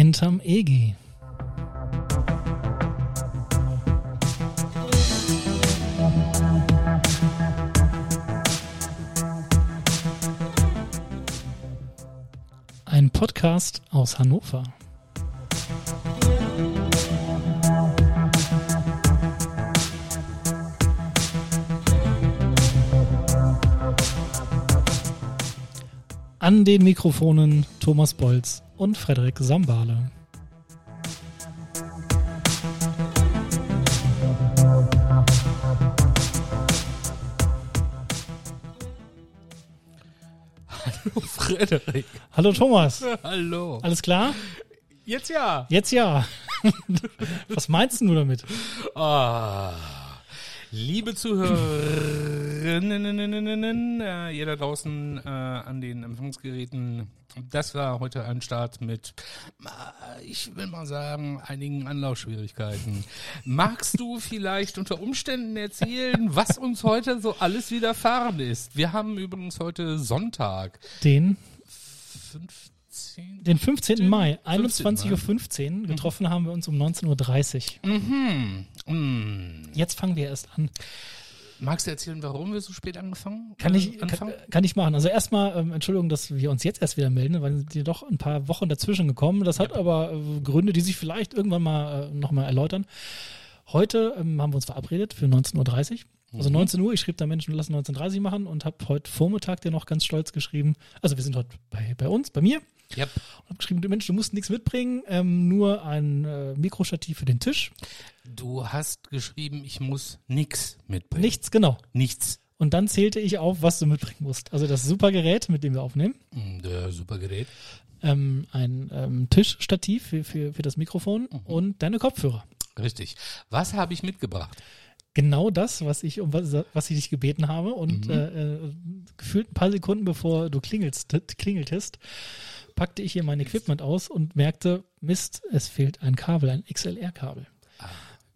Hinterm EG. Podcast aus Hannover. An den Mikrofonen Thomas Bolz und Frederik Sambale. Frederik. Hallo Thomas, Hallo. alles klar? Jetzt ja. Jetzt ja. Was meinst du damit? Ah. Liebe Zuhörerinnen, äh, ihr da draußen äh, an den Empfangsgeräten, das war heute ein Start mit, äh, ich will mal sagen, einigen Anlaufschwierigkeiten. Magst du vielleicht unter Umständen erzählen, was uns heute so alles widerfahren ist? Wir haben übrigens heute Sonntag, Den, 15. den 15. Mai, 15. 21.15 Uhr. Getroffen haben wir uns um 19.30 Uhr. Mhm. Mm. Jetzt fangen wir erst an. Magst du erzählen, warum wir so spät angefangen Kann äh, ich, kann, anfangen? kann ich machen. Also erstmal, ähm, Entschuldigung, dass wir uns jetzt erst wieder melden, weil sind doch ein paar Wochen dazwischen gekommen. Das hat aber äh, Gründe, die sich vielleicht irgendwann mal äh, nochmal erläutern. Heute ähm, haben wir uns verabredet für 19.30 Uhr. Also 19 Uhr, ich schrieb da Menschen, lassen 19.30 Uhr machen und habe heute Vormittag dir noch ganz stolz geschrieben, also wir sind heute bei, bei uns, bei mir, Yep. Habe geschrieben, Mensch, du musst nichts mitbringen, ähm, nur ein äh, Mikrostativ für den Tisch. Du hast geschrieben, ich muss nix mitbringen. Nichts, genau. Nichts. Und dann zählte ich auf, was du mitbringen musst. Also das super Gerät, mit dem wir aufnehmen. Hm, Der super Gerät. ähm, ein ähm, Tischstativ für, für, für das Mikrofon und deine Kopfhörer. Richtig. Was habe ich mitgebracht? Genau das, was ich um was, was ich dich gebeten habe und äh, äh, gefühlt ein paar Sekunden bevor du klingelst, klingeltest, packte ich hier mein Equipment aus und merkte, Mist, es fehlt ein Kabel, ein XLR-Kabel.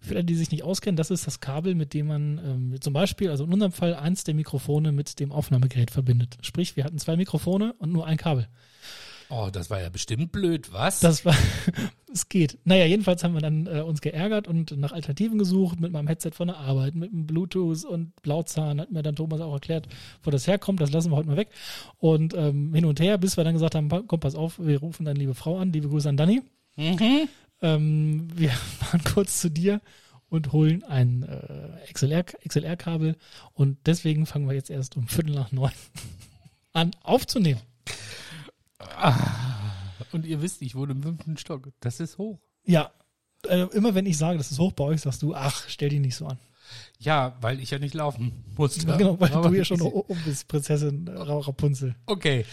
Für alle, die sich nicht auskennen, das ist das Kabel, mit dem man ähm, zum Beispiel, also in unserem Fall, eins der Mikrofone mit dem Aufnahmegerät verbindet. Sprich, wir hatten zwei Mikrofone und nur ein Kabel. Oh, das war ja bestimmt blöd, was? Das war, es geht. Naja, jedenfalls haben wir dann äh, uns geärgert und nach Alternativen gesucht mit meinem Headset von der Arbeit, mit dem Bluetooth und Blauzahn, hat mir dann Thomas auch erklärt, wo das herkommt, das lassen wir heute mal weg. Und ähm, hin und her, bis wir dann gesagt haben, komm, pass auf, wir rufen deine liebe Frau an, liebe Grüße an Dani. mhm. Ähm, wir fahren kurz zu dir und holen ein äh, XLR, XLR-Kabel und deswegen fangen wir jetzt erst um Viertel nach neun an aufzunehmen. Und ihr wisst, ich wohne im fünften Stock. Das ist hoch. Ja, äh, immer wenn ich sage, das ist hoch bei euch, sagst du, ach, stell dich nicht so an. Ja, weil ich ja nicht laufen musste. Ja, genau, weil Aber du ja schon um bist, Prinzessin äh, Ra- Rapunzel. Okay.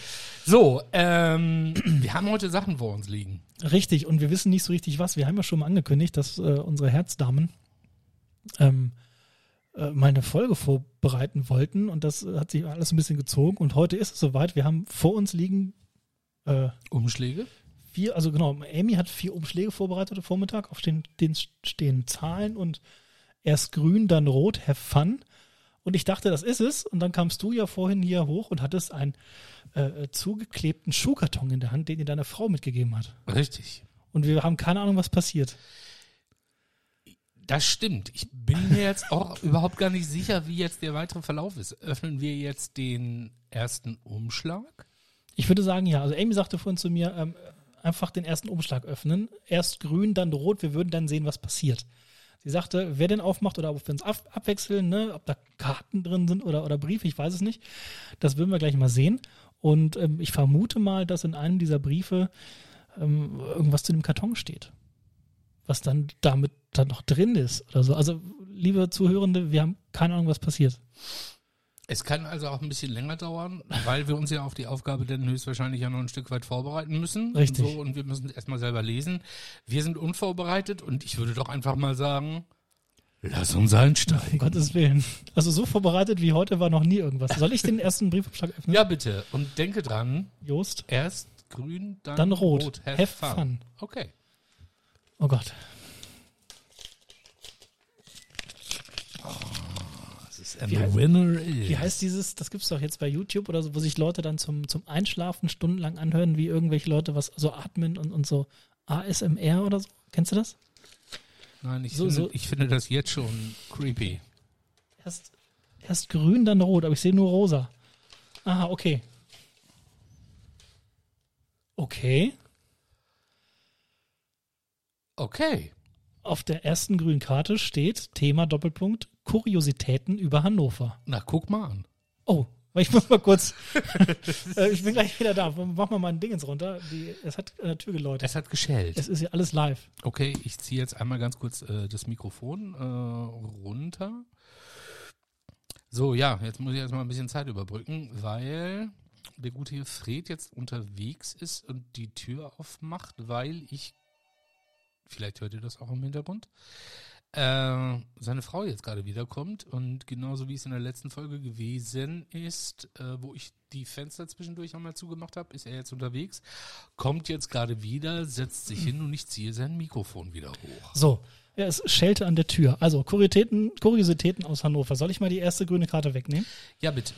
So, ähm, wir haben heute Sachen vor uns liegen. Richtig, und wir wissen nicht so richtig was. Wir haben ja schon mal angekündigt, dass äh, unsere Herzdamen ähm, äh, mal eine Folge vorbereiten wollten und das hat sich alles ein bisschen gezogen und heute ist es soweit. Wir haben vor uns liegen äh, Umschläge? vier, also genau, Amy hat vier Umschläge vorbereitet am Vormittag, auf denen, denen stehen Zahlen und erst grün, dann rot, have fun. Und ich dachte, das ist es. Und dann kamst du ja vorhin hier hoch und hattest einen äh, zugeklebten Schuhkarton in der Hand, den dir deine Frau mitgegeben hat. Richtig. Und wir haben keine Ahnung, was passiert. Das stimmt. Ich bin mir jetzt auch überhaupt gar nicht sicher, wie jetzt der weitere Verlauf ist. Öffnen wir jetzt den ersten Umschlag? Ich würde sagen, ja. Also Amy sagte vorhin zu mir, ähm, einfach den ersten Umschlag öffnen. Erst grün, dann rot. Wir würden dann sehen, was passiert. Sie sagte, wer den aufmacht oder ob wir uns ab abwechseln, ne, ob da Karten drin sind oder, oder Briefe, ich weiß es nicht. Das würden wir gleich mal sehen. Und ähm, ich vermute mal, dass in einem dieser Briefe ähm, irgendwas zu dem Karton steht. Was dann damit dann noch drin ist oder so. Also, liebe Zuhörende, wir haben keine Ahnung, was passiert. Es kann also auch ein bisschen länger dauern, weil wir uns ja auf die Aufgabe dann höchstwahrscheinlich ja noch ein Stück weit vorbereiten müssen. Richtig. Und, so, und wir müssen erstmal selber lesen. Wir sind unvorbereitet und ich würde doch einfach mal sagen, lass uns Um einsteigen. Gottes Willen. Also so vorbereitet wie heute war noch nie irgendwas. Soll ich den ersten Briefumschlag öffnen? Ja, bitte. Und denke dran, Jost. erst grün, dann, Dann rot. Have, Have fun. fun. Okay. Oh Gott. And Wie the heißt- winner is. Wie heißt dieses, das gibt's doch jetzt bei YouTube oder so, wo sich Leute dann zum, zum Einschlafen stundenlang anhören, wie irgendwelche Leute was so atmen und, und so ASMR oder so. Kennst du das? Nein, ich, So- finde, so- ich finde das jetzt schon creepy. Erst, erst grün, dann rot, aber ich sehe nur rosa. Aha, okay. Okay. Okay. Auf der ersten grünen Karte steht Thema Doppelpunkt Kuriositäten über Hannover. Na, guck mal an. Oh, weil ich muss mal kurz. äh, ich bin gleich wieder da. Mach mal mein Dingens runter. Die, es hat an der Tür geläutet. Es hat geschellt. Es ist ja alles live. Okay, ich ziehe jetzt einmal ganz kurz äh, das Mikrofon äh, runter. So, ja, jetzt muss ich erstmal ein bisschen Zeit überbrücken, weil der gute hier Fred jetzt unterwegs ist und die Tür aufmacht, weil ich, vielleicht hört ihr das auch im Hintergrund, äh, seine Frau jetzt gerade wiederkommt und genauso wie es in der letzten Folge gewesen ist, äh, wo ich die Fenster zwischendurch einmal zugemacht habe, ist er jetzt unterwegs, kommt jetzt gerade wieder, setzt sich hin und ich ziehe sein Mikrofon wieder hoch. So, ja, es schellte an der Tür. Also, Kuriositäten, Kuriositäten aus Hannover. Soll ich mal die erste grüne Karte wegnehmen? Ja, bitte.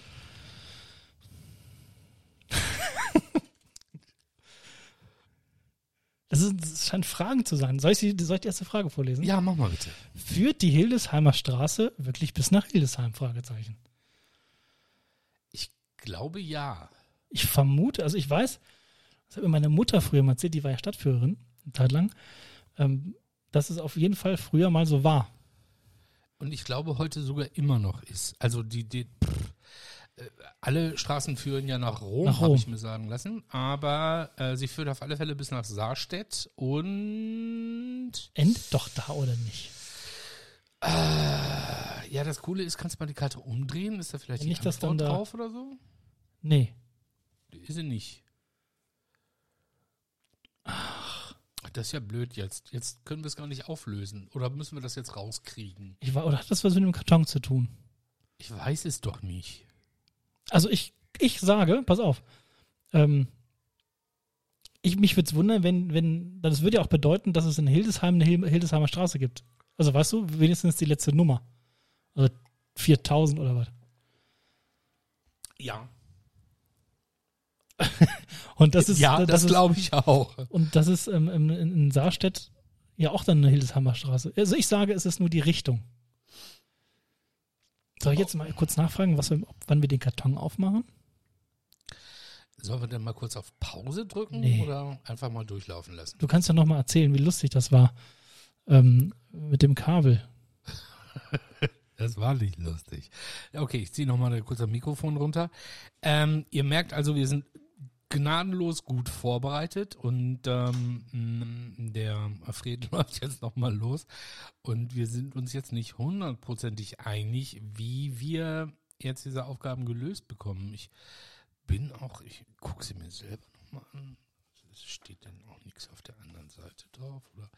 Ist, das scheint Fragen zu sein. Soll ich, die, soll ich die erste Frage vorlesen? Ja, mach mal bitte. Führt die Hildesheimer Straße wirklich bis nach Hildesheim? Fragezeichen. Ich glaube ja. Ich vermute, also ich weiß, das hat mir meine Mutter früher mal erzählt, die war ja Stadtführerin, eine Zeit lang, ähm, dass es auf jeden Fall früher mal so war. Und ich glaube heute sogar immer noch ist. Also die, die pff, alle Straßen führen ja nach Rom, Nach habe Rom. ich mir sagen lassen. Aber äh, sie führt auf alle Fälle bis nach Saarstedt und Endet doch da oder nicht? äh, ja, das Coole ist, kannst du mal die Karte umdrehen? Ist da vielleicht Ja, nicht, dass dann da- drauf oder so? Nee. Ist sie nicht. Ach, das ist ja blöd jetzt. Jetzt können wir es gar nicht auflösen. Oder müssen wir das jetzt rauskriegen? Ich war, oder hat das was mit dem Karton zu tun? Ich weiß es doch nicht. Also ich, ich sage, pass auf, ähm, ich, mich würde es wundern, wenn, wenn, das würde ja auch bedeuten, dass es in Hildesheim eine Hil- Hildesheimer Straße gibt. Also weißt du, wenigstens die letzte Nummer. Also 4000 oder was. Ja. Und das ist, ja, das, das, glaube ich auch. und das ist ähm, in, in in Saarstedt ja auch dann eine Hildesheimer Straße. Also ich sage, es ist nur die Richtung. Soll ich jetzt mal kurz nachfragen, was wir, wann wir den Karton aufmachen? Sollen wir denn mal kurz auf Pause drücken Nee. oder einfach mal durchlaufen lassen? Du kannst ja noch mal erzählen, wie lustig das war ähm, mit dem Kabel. Das war nicht lustig. Okay, ich ziehe nochmal kurz das Mikrofon runter. Ähm, ihr merkt also, wir sind gnadenlos gut vorbereitet und ähm, der Fred läuft jetzt nochmal los und wir sind uns jetzt nicht hundertprozentig einig, wie wir jetzt diese Aufgaben gelöst bekommen. Ich bin auch, ich gucke sie mir selber nochmal an. Es steht denn auch nichts auf der anderen Seite drauf oder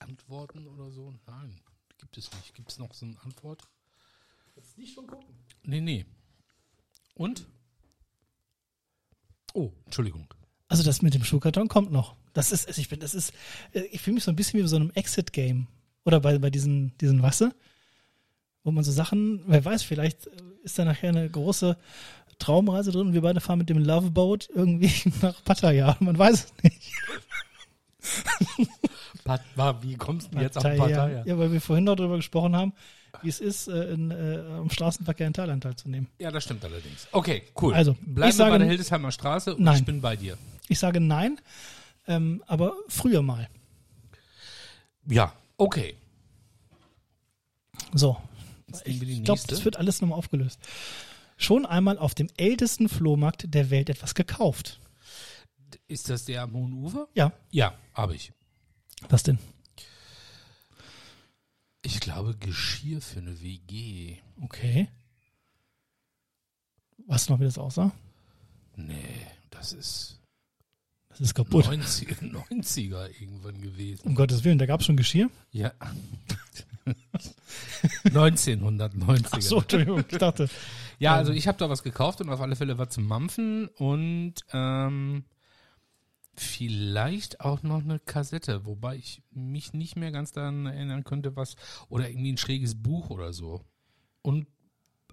Antworten oder so? Nein, gibt es nicht. Gibt es noch so eine Antwort? Jetzt nicht schon gucken. Nee, nee. Und? Oh, Entschuldigung. Also das mit dem Schuhkarton kommt noch. Das ist, also ich bin, das ist, äh, ich fühle mich so ein bisschen wie bei so einem Exit-Game. Oder bei, bei diesen, diesen Wasse, wo man so Sachen, wer weiß, vielleicht äh, ist da nachher eine große Traumreise drin und wir beide fahren mit dem Loveboat irgendwie nach Pattaya. Man weiß es nicht. Pat, wie kommst du jetzt auf Pattaya. Pattaya? Ja, weil wir vorhin noch darüber gesprochen haben, wie es ist, äh, in, äh, am Straßenverkehr in Thailand teilzunehmen. Ja, das stimmt allerdings. Okay, cool. Also, bleiben ich bei der Hildesheimer Straße und Nein. ich bin bei dir. Ich sage nein, ähm, aber früher mal. Ja, okay. So, Ich glaube, das wird alles nochmal aufgelöst. Schon einmal auf dem ältesten Flohmarkt der Welt etwas gekauft. ist das der am Hohen Ufer? Ja. Ja, habe ich. Was denn? Ich glaube, Geschirr für eine WG. Okay. Weißt du noch, wie das aussah? Nee, das ist Das ist kaputt. 90, 90er irgendwann gewesen. Um Gottes Willen, da gab es schon Geschirr. Ja. 1990er. Ach so, Entschuldigung, ich dachte. Ja, also ich habe da was gekauft und auf alle Fälle was zum Mampfen und ähm, Vielleicht auch noch eine Kassette, wobei ich mich nicht mehr ganz daran erinnern könnte, was, oder irgendwie ein schräges Buch oder so. Und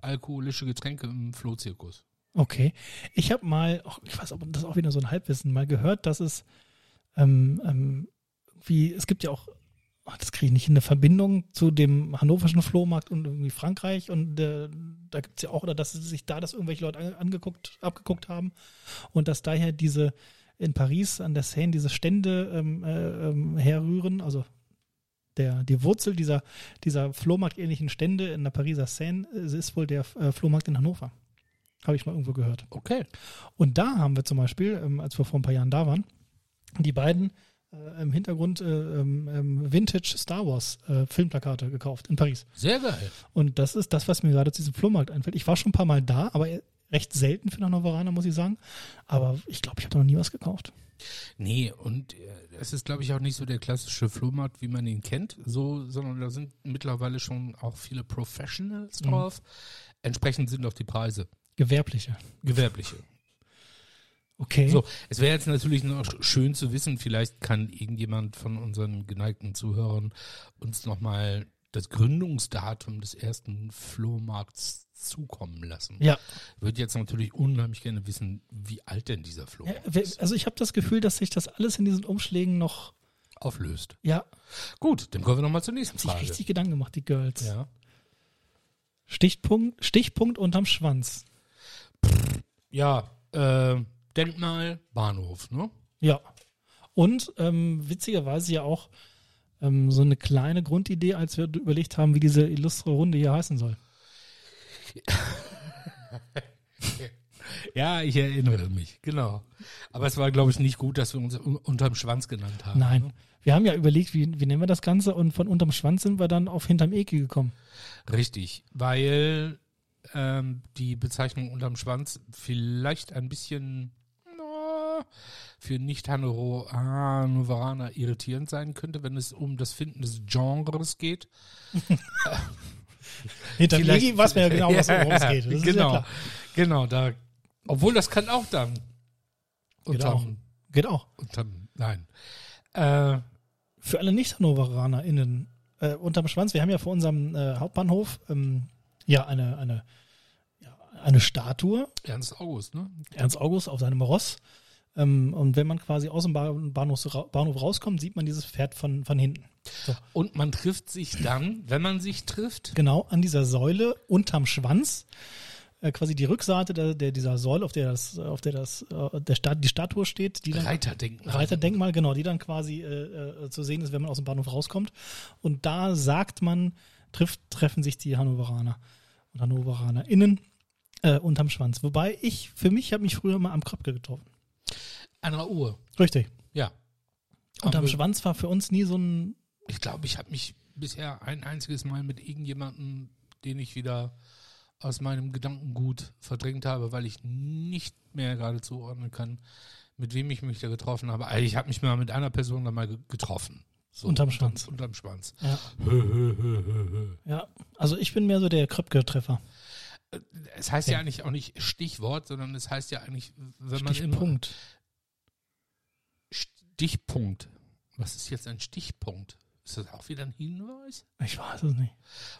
alkoholische Getränke im Flohzirkus. Okay. Ich habe mal, ich weiß, ob das auch wieder so ein Halbwissen, mal gehört, dass es ähm, ähm, wie, es gibt ja auch, das kriege ich nicht, in, eine Verbindung zu dem hannoverschen Flohmarkt und irgendwie Frankreich und äh, da gibt es ja auch, oder dass sich da das irgendwelche Leute an- angeguckt, abgeguckt haben und dass daher diese in Paris an der Seine diese Stände ähm, äh, ähm, herrühren, also der, die Wurzel dieser, dieser Flohmarkt-ähnlichen Stände in der Pariser Seine äh, ist wohl der äh, Flohmarkt in Hannover. Habe ich mal irgendwo gehört. Okay. Und da haben wir zum Beispiel, ähm, als wir vor ein paar Jahren da waren, die beiden äh, im Hintergrund äh, ähm, ähm, Vintage Star Wars äh, Filmplakate gekauft in Paris. Sehr geil. Und das ist das, was mir gerade zu diesem Flohmarkt einfällt. Ich war schon ein paar Mal da, aber recht selten für einen Hannoveraner, muss ich sagen. Aber ich glaube, ich habe noch nie was gekauft. Nee, und äh, es ist, glaube ich, auch nicht so der klassische Flohmarkt, wie man ihn kennt, so, sondern da sind mittlerweile schon auch viele Professionals drauf. Entsprechend sind auch die Preise. Gewerbliche. Gewerbliche. Okay. So, es wäre jetzt natürlich noch schön zu wissen, vielleicht kann irgendjemand von unseren geneigten Zuhörern uns nochmal das Gründungsdatum des ersten Flohmarkts zukommen lassen. Ja. Ich würde jetzt natürlich unheimlich gerne wissen, wie alt denn dieser ja Flohmarkt wer- ist. also ich habe das Gefühl, dass sich das alles in diesen Umschlägen noch, auflöst. ja, Gut, dann kommen wir nochmal zur nächsten sich Frage. richtig Gedanken gemacht, die Girls. Ja. Stichpunkt, Stichpunkt unterm Schwanz. Ja, äh, Denkmal, Bahnhof, ne? Ja. Und ähm, witzigerweise ja auch ähm, so eine kleine Grundidee, als wir überlegt haben, wie diese illustre Runde hier heißen soll. Ja, ich erinnere mich, genau. Aber es war, glaube ich, nicht gut, dass wir uns un- unterm Schwanz genannt haben. Nein. Ne? Wir haben ja überlegt, wie, wie nennen wir das Ganze und von unterm Schwanz sind wir dann auf hinterm Eki gekommen. Richtig, weil ähm, die Bezeichnung unterm Schwanz vielleicht ein bisschen für Nicht-Hannoveraner irritierend sein könnte, wenn es um das Finden des Genres geht. Vielleicht- Eki weiß man ja genau, was worum es geht. Das ist ja genau, genau, da, obwohl das kann auch dann Geht auch. unterm, Geht auch. unterm nein. Äh, Für alle Nicht-HannoveranerInnen äh, unterm Schwanz, wir haben ja vor unserem äh, Hauptbahnhof ähm, ja eine, eine, ja, eine Statue, Ernst August, ne? Ernst August auf seinem Ross. Ähm, und wenn man quasi aus dem Ba- Bahnhof, Bahnhof rauskommt, sieht man dieses Pferd von, von hinten. So, Und man trifft sich dann, wenn man sich trifft, genau an dieser Säule unterm Schwanz, äh, quasi die Rückseite der, der, dieser Säule, auf der das, auf der das, äh, der Stat, die Statue steht, die dann Reiterdenkmal. Reiterdenkmal, genau, die dann quasi äh, äh, zu sehen ist, wenn man aus dem Bahnhof rauskommt. Und da sagt man, trifft, treffen sich die Hannoveraner und HannoveranerInnen äh, unterm Schwanz. Wobei ich, für mich, habe mich früher mal am Kröpke getroffen. An der Uhr, Richtig. ja. Unterm Aber Schwanz war für uns nie so ein, Ich glaube, ich habe mich bisher ein einziges Mal mit irgendjemandem, den ich wieder aus meinem Gedankengut verdrängt habe, weil ich nicht mehr gerade zuordnen kann, mit wem ich mich da getroffen habe. Also ich habe mich mal mit einer Person da mal ge- getroffen. So, Unterm Schwanz. Unterm Schwanz. ja. ja. Also ich bin mehr so der Kröpke-Treffer. Es heißt ja. eigentlich auch nicht Stichwort, sondern es heißt ja eigentlich, wenn man immer Stichpunkt. Stichpunkt. Was ist jetzt ein Stichpunkt? Ist das auch wieder ein Hinweis? Ich weiß es nicht.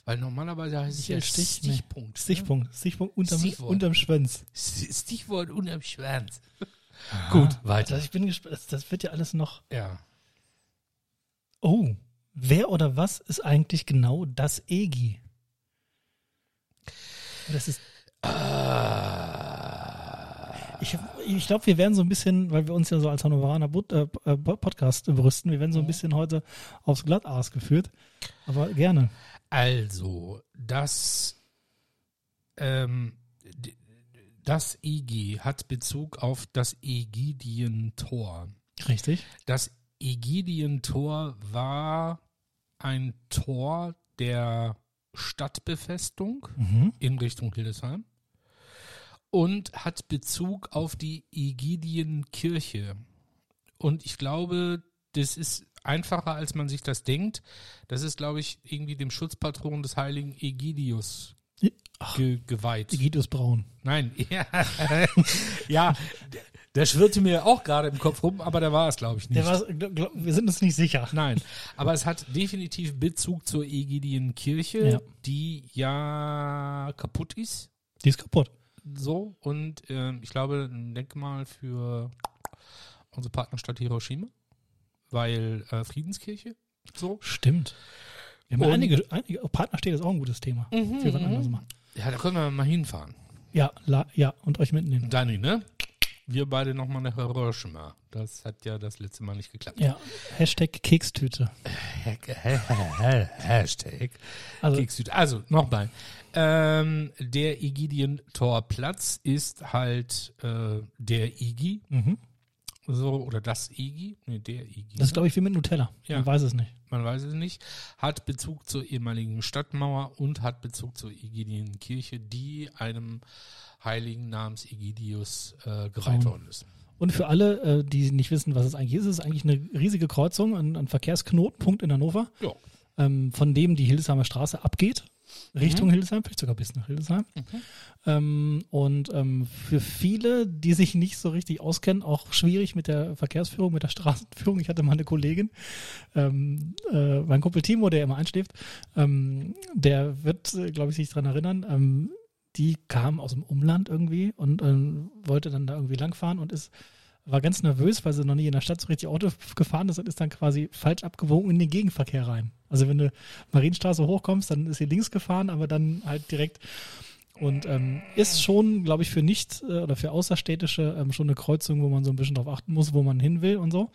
Weil normalerweise heißt es ja Stich? Nee. Stichpunkt. ne? Stichpunkt. Stichpunkt unterm, Stichwort. unterm Schwanz. Stichwort unterm Schwanz. Gut, weiter. Also ich bin gespannt. Das wird ja alles noch. Ja. Oh, wer oder was ist eigentlich genau das EGI? Das ist, ich, ich glaube, wir werden so ein bisschen, weil wir uns ja so als Hannoveraner äh, äh, Podcast brüsten, wir werden so ein bisschen heute aufs Glatteis geführt. Aber gerne. Also, das, ähm, das EG hat Bezug auf das Ägidientor. Richtig. Das Ägidientor war ein Tor der Stadtbefestung Mhm. in Richtung Hildesheim und hat Bezug auf die Ägidienkirche. Und ich glaube, das ist einfacher, als man sich das denkt. Das ist, glaube ich, irgendwie dem Schutzpatron des heiligen Ägidius ge geweiht. Egidius Braun. Nein, ja, ja, der, schwirrte mir auch gerade im Kopf rum, aber der war es, glaube ich, nicht. Der glaub, wir sind uns nicht sicher. Nein, aber es hat definitiv Bezug zur Egidienkirche, Ja. die ja kaputt ist. Die ist kaputt. So, und ähm, ich glaube, ein Denkmal für unsere Partnerstadt Hiroshima, weil äh, Friedenskirche. So. Stimmt. Wir haben Und- einige, einige, oh, Partnerstädte ist auch ein gutes Thema. für was anderes machen. Ja, da können wir mal hinfahren. Ja, la, ja, und euch mitnehmen. Dani, ne? Wir beide nochmal nach Hiroshima. Das hat ja das letzte Mal nicht geklappt. Ja, Hashtag Kekstüte. Hashtag. Also, Keksüd. Also, nochmal. Ähm, der Igidientorplatz ist halt äh, der Igi. mhm. So, oder das Igi. Nee, der Igi. das ist, glaube ich, wie mit Nutella. Ja. Man weiß es nicht. man weiß es nicht, hat Bezug zur ehemaligen Stadtmauer und hat Bezug zur Igidienkirche, die einem Heiligen namens Egidius äh, geweiht worden ist. Und für alle, äh, die nicht wissen, was es eigentlich ist, ist es eigentlich eine riesige Kreuzung, ein, ein Verkehrsknotenpunkt in Hannover, Ja. ähm, von dem die Hildesheimer Straße abgeht, Richtung Mhm. Hildesheim, vielleicht sogar bis nach Hildesheim. Ähm, und ähm, für viele, die sich nicht so richtig auskennen, auch schwierig mit der Verkehrsführung, mit der Straßenführung. Ich hatte mal eine Kollegin, ähm, äh, mein Kumpel Timo, der immer einschläft, ähm, der wird, äh, glaube ich, sich dran erinnern, ähm, die kam aus dem Umland irgendwie und ähm, wollte dann da irgendwie langfahren und ist war ganz nervös, weil sie noch nie in der Stadt so richtig Auto gefahren ist und ist dann quasi falsch abgewogen in den Gegenverkehr rein. Also wenn du Marienstraße hochkommst, dann ist sie links gefahren, aber dann halt direkt und ähm, ist schon, glaube ich, für nicht äh, oder für Außerstädtische ähm, schon eine Kreuzung, wo man so ein bisschen drauf achten muss, wo man hin will und so.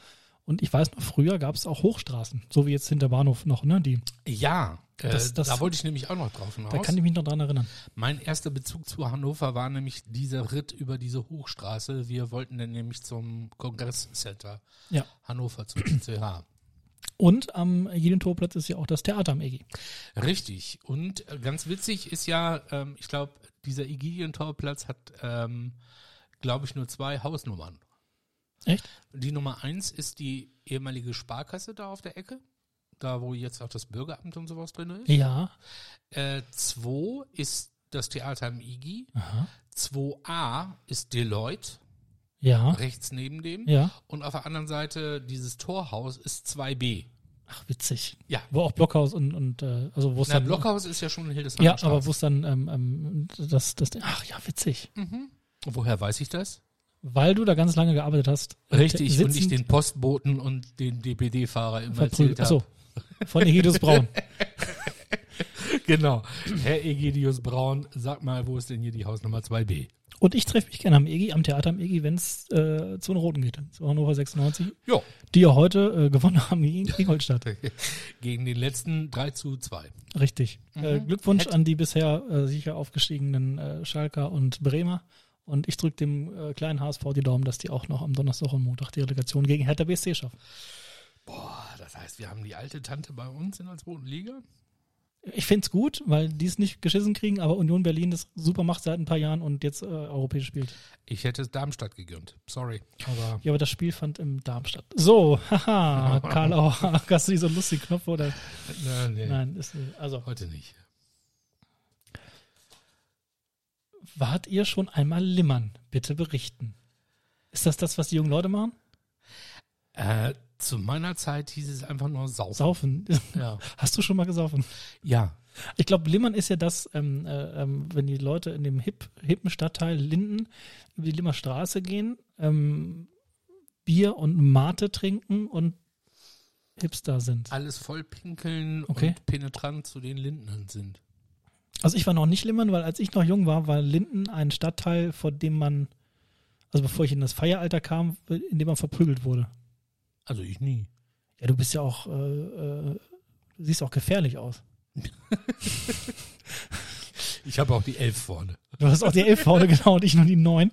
Und ich weiß noch, früher gab es auch Hochstraßen, so wie jetzt hinter Bahnhof noch, ne? Die, Ja, äh, Das- das- da wollte ich nämlich auch noch drauf da hinaus. kann ich mich noch dran erinnern. Mein erster Bezug zu Hannover war nämlich dieser Ritt über diese Hochstraße. Wir wollten dann nämlich zum Kongresscenter Ja. Hannover zum CCH. Und am Jedentorplatz ist ja auch das Theater am EG. Richtig. Und äh, ganz witzig ist ja, ähm, ich glaube, dieser Egidientorplatz hat, ähm, glaube ich, nur zwei Hausnummern. Echt? Die Nummer eins ist die ehemalige Sparkasse da auf der Ecke. Da, wo jetzt auch das Bürgeramt und sowas drin ist. Ja. Äh, zwei ist das Theater im IGI. Aha. 2a ist Deloitte, Ja. rechts neben dem. Ja. Und auf der anderen Seite dieses Torhaus ist 2b. Ach, witzig. Ja. Wo auch Blockhaus und, und äh, also wo es dann. Blockhaus ist ja schon in Hildesheim. Ja, aber wo es dann, ähm, ähm, das, das, ach ja, witzig. Woher weiß ich das? Weil du da ganz lange gearbeitet hast. Richtig, und ich den Postboten und den DPD-Fahrer immer verprügelt. erzählt habe. Achso, von Egidius Braun. Genau. Herr Egidius Braun, sag mal, wo ist denn hier die Hausnummer 2b? Und ich treffe mich gerne am EGI, am Theater am EGI, wenn es äh, zu den Roten geht, zu Hannover 96, Ja. die ja heute äh, gewonnen haben gegen Ingolstadt. Gegen den letzten 3 zu 2. Richtig. Äh, Glückwunsch Hätt- an die bisher äh, sicher aufgestiegenen äh, Schalker und Bremer. Und ich drücke dem äh, kleinen HSV die Daumen, dass die auch noch am Donnerstag und Montag die Relegation gegen Hertha BSC schaffen. Boah, das heißt, wir haben die alte Tante bei uns in der zweiten Liga? Ich find's gut, weil die es nicht geschissen kriegen, aber Union Berlin das super macht seit ein paar Jahren und jetzt äh, europäisch spielt. Ich hätte es Darmstadt gegönnt. Sorry. Aber Ja, aber das Spiel fand im Darmstadt. So, haha, Karl Auer, hast du die so lustigen Knopf oder? na, nee, Nein, ist, äh, also, heute nicht. Wart ihr schon einmal limmern? Bitte berichten. Ist das das, was die jungen Leute machen? Äh, zu meiner Zeit hieß es einfach nur Saufen. Saufen. Ja. Hast du schon mal gesaufen? ja. Ich glaube, Limmern ist ja das, ähm, äh, ähm, wenn die Leute in dem hip, hippen Stadtteil Linden über die Limmer Straße gehen, ähm, Bier und Mate trinken und Hipster sind. Alles voll pinkeln Okay. und penetrant zu den Lindnern sind. Also ich war noch nicht Limmern, weil als ich noch jung war, war Linden ein Stadtteil, vor dem man, also bevor ich in das Feieralter kam, in dem man verprügelt wurde. Also ich nie. Ja, du bist ja auch, äh, äh, du siehst auch gefährlich aus. Ich habe auch die Elf vorne. Du hast auch die elf vorne, genau, und ich nur die neun.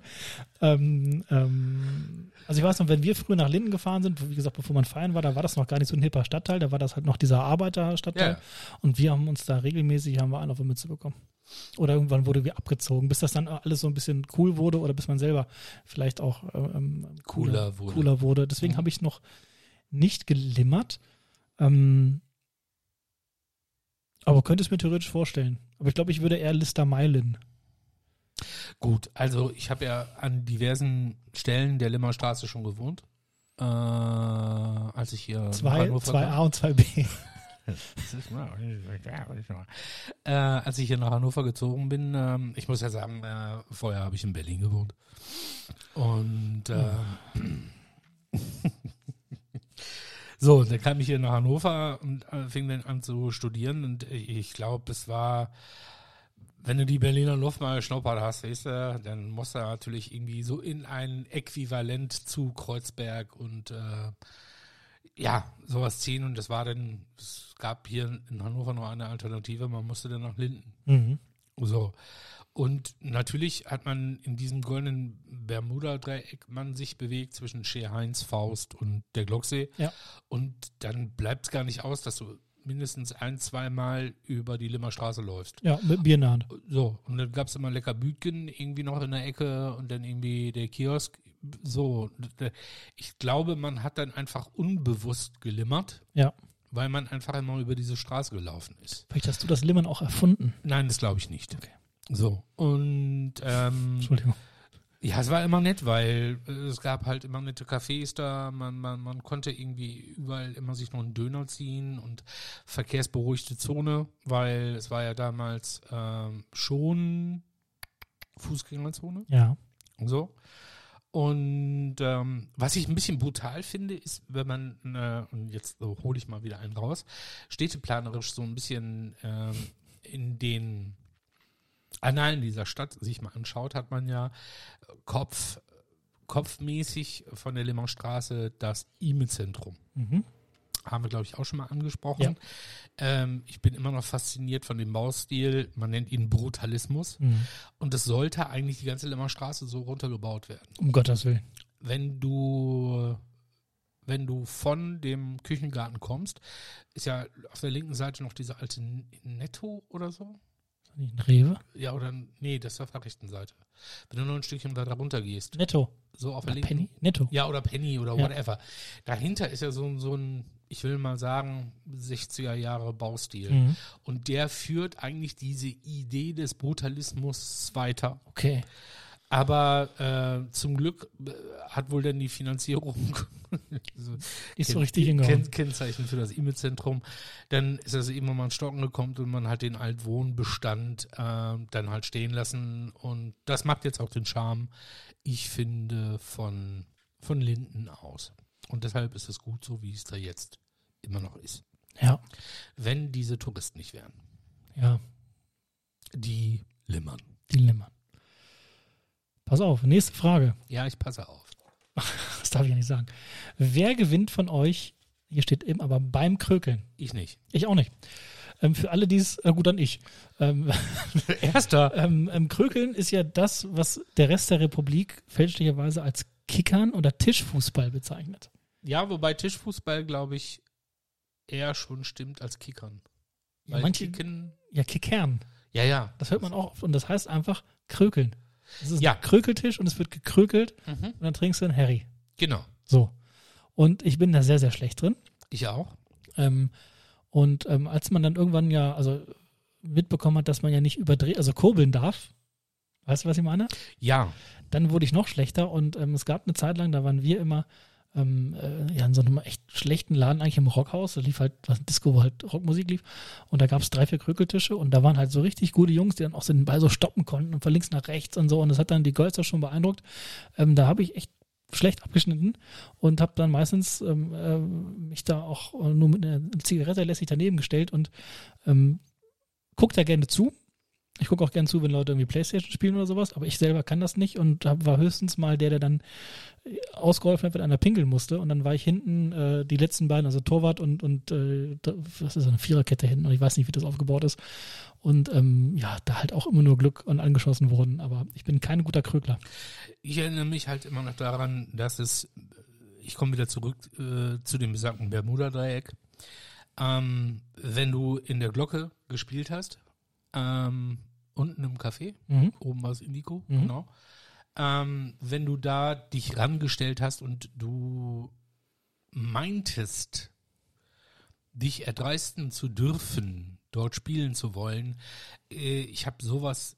Ähm, ähm, also ich weiß noch, wenn wir früher nach Linden gefahren sind, wie gesagt, bevor man feiern war, da war das noch gar nicht so ein hipper Stadtteil, da war das halt noch dieser Arbeiterstadtteil. Ja. Und wir haben uns da regelmäßig, haben wir einen auf die Mütze bekommen. Oder irgendwann wurde wir abgezogen, bis das dann alles so ein bisschen cool wurde oder bis man selber vielleicht auch ähm, Cooler wurde. cooler wurde. Deswegen Mhm. habe ich noch nicht gelimmert. Ähm, Aber könnte es mir theoretisch vorstellen. Aber ich glaube, ich würde eher Lister Meilen. Gut, also ich habe ja an diversen Stellen der Limmerstraße schon gewohnt. Äh, als ich hier nach Zwei, Hannover zwei kam. A und zwei B. äh, als ich hier nach Hannover gezogen bin, ähm, ich muss ja sagen, äh, vorher habe ich in Berlin gewohnt. Und äh, so, dann kam ich hier nach Hannover und äh, fing dann an zu studieren und ich glaube, es war, wenn du die Berliner Luft mal schnuppert hast, weißt du, dann musst du natürlich irgendwie so in ein Äquivalent zu Kreuzberg und äh, ja, sowas ziehen und das war dann, es gab hier in Hannover noch eine Alternative, man musste dann nach Linden. Mhm. So. Und natürlich hat man in diesem goldenen Bermuda-Dreieck man sich bewegt zwischen Shea Heinz, Faust und der Glocksee. Ja. Und dann bleibt es gar nicht aus, dass du mindestens ein, zweimal über die Limmerstraße läufst. Ja, mit Bier in der Hand. So, und dann gab es immer lecker Bütgen irgendwie noch in der Ecke und dann irgendwie der Kiosk. So, ich glaube, man hat dann einfach unbewusst gelimmert, Ja. weil man einfach immer über diese Straße gelaufen ist. Vielleicht hast du das Limmern auch erfunden. Nein, das glaube ich nicht. Okay. So, und ähm, Entschuldigung. ja, es war immer nett, weil äh, es gab halt immer nette Cafés da, man, man, man konnte irgendwie überall immer sich noch einen Döner ziehen und verkehrsberuhigte Zone, weil es war ja damals ähm, schon Fußgängerzone. Ja. So. Und ähm, was ich ein bisschen brutal finde, ist, wenn man, äh, und jetzt so hole ich mal wieder einen raus, städteplanerisch so ein bisschen ähm, in den Annalen dieser Stadt sich mal anschaut, hat man ja Kopf, kopfmäßig von der Limmerstraße das E-Mail-Zentrum. Mhm. Haben wir, glaube ich, auch schon mal angesprochen. Ja. Ähm, ich bin immer noch fasziniert von dem Baustil. Man nennt ihn Brutalismus. Mhm. Und es sollte eigentlich die ganze Lemmerstraße so runtergebaut werden. Um Gottes Willen. Wenn du, wenn du von dem Küchengarten kommst, ist ja auf der linken Seite noch diese alte Netto oder so. Nicht ein Rewe? Ja, oder nee, das ist auf der rechten Seite. Wenn du nur ein Stückchen weiter runter gehst, Netto. so auf der linken. Penny? Netto. Ja, oder Penny oder Ja. whatever. Dahinter ist ja so, ein- so ein, ich will mal sagen, 60er Jahre Baustil. Mhm. Und der führt eigentlich diese Idee des Brutalismus weiter. Okay. Aber äh, zum Glück äh, hat wohl dann die Finanzierung so, Nicht so Ken- richtig hingehauen. Ken Kennzeichen für das E-Mail-Zentrum. Dann ist das immer mal ins Stocken gekommen und man hat den Altwohnbestand äh, dann halt stehen lassen. Und das macht jetzt auch den Charme, ich finde, von, von Linden aus. Und deshalb ist es gut so, wie es da jetzt immer noch ist. Ja. Wenn diese Touristen nicht wären. Ja. Die limmern. Die Limmern. Pass auf, nächste Frage. Ja, ich passe auf. Das darf ich ja nicht sagen. Wer gewinnt von euch, hier steht eben aber beim Krökeln? Ich nicht. Ich auch nicht. Ähm, für alle, die es, äh, gut, dann ich. Ähm, Erster. ähm, ähm, Krökeln ist ja das, was der Rest der Republik fälschlicherweise als Kickern oder Tischfußball bezeichnet. Ja, wobei Tischfußball, glaube ich, eher schon stimmt als Kickern. Weil manche, Kicken, ja, Kickern. ja, ja. Das hört man auch oft und das heißt einfach Krökeln. Das ist Ja. ein Krökeltisch und es wird gekrökelt Mhm. und dann trinkst du einen Harry. Genau. So. Und ich bin da sehr, sehr schlecht drin. Ich auch. Ähm, und ähm, als man dann irgendwann ja, also mitbekommen hat, dass man ja nicht überdreht, also kurbeln darf, weißt du, was ich meine? Ja. Dann wurde ich noch schlechter und ähm, es gab eine Zeit lang, da waren wir immer ähm, äh, ja, in so einem echt schlechten Laden eigentlich im Rockhaus. Da lief halt was Disco, wo halt Rockmusik lief. Und da gab es drei, vier Krükeltische und da waren halt so richtig gute Jungs, die dann auch so den Ball so stoppen konnten und von links nach rechts und so. Und das hat dann die Girls auch schon beeindruckt. Ähm, da habe ich echt schlecht abgeschnitten und habe dann meistens ähm, äh, mich da auch nur mit einer Zigarette lässig daneben gestellt und ähm, guck da gerne zu. Ich gucke auch gerne zu, wenn Leute irgendwie Playstation spielen oder sowas, aber ich selber kann das nicht und war höchstens mal der, der dann äh, ausgeholfen hat, wenn einer pinkeln musste und dann war ich hinten äh, die letzten beiden, also Torwart und, und äh, da- was ist das, eine Viererkette hinten und ich weiß nicht, wie das aufgebaut ist und ähm, ja, da halt auch immer nur Glück und angeschossen wurden, aber ich bin kein guter Krögler. Ich erinnere mich halt immer noch daran, dass es, ich komme wieder zurück äh, zu dem besagten Bermuda-Dreieck. Ähm, wenn du in der Glocke gespielt hast, ähm, unten im Café, Mhm. oben war es Indico, Mhm. genau. Ähm, wenn du da dich rangestellt hast und du meintest, dich erdreisten zu dürfen, dort spielen zu wollen. Äh, ich habe sowas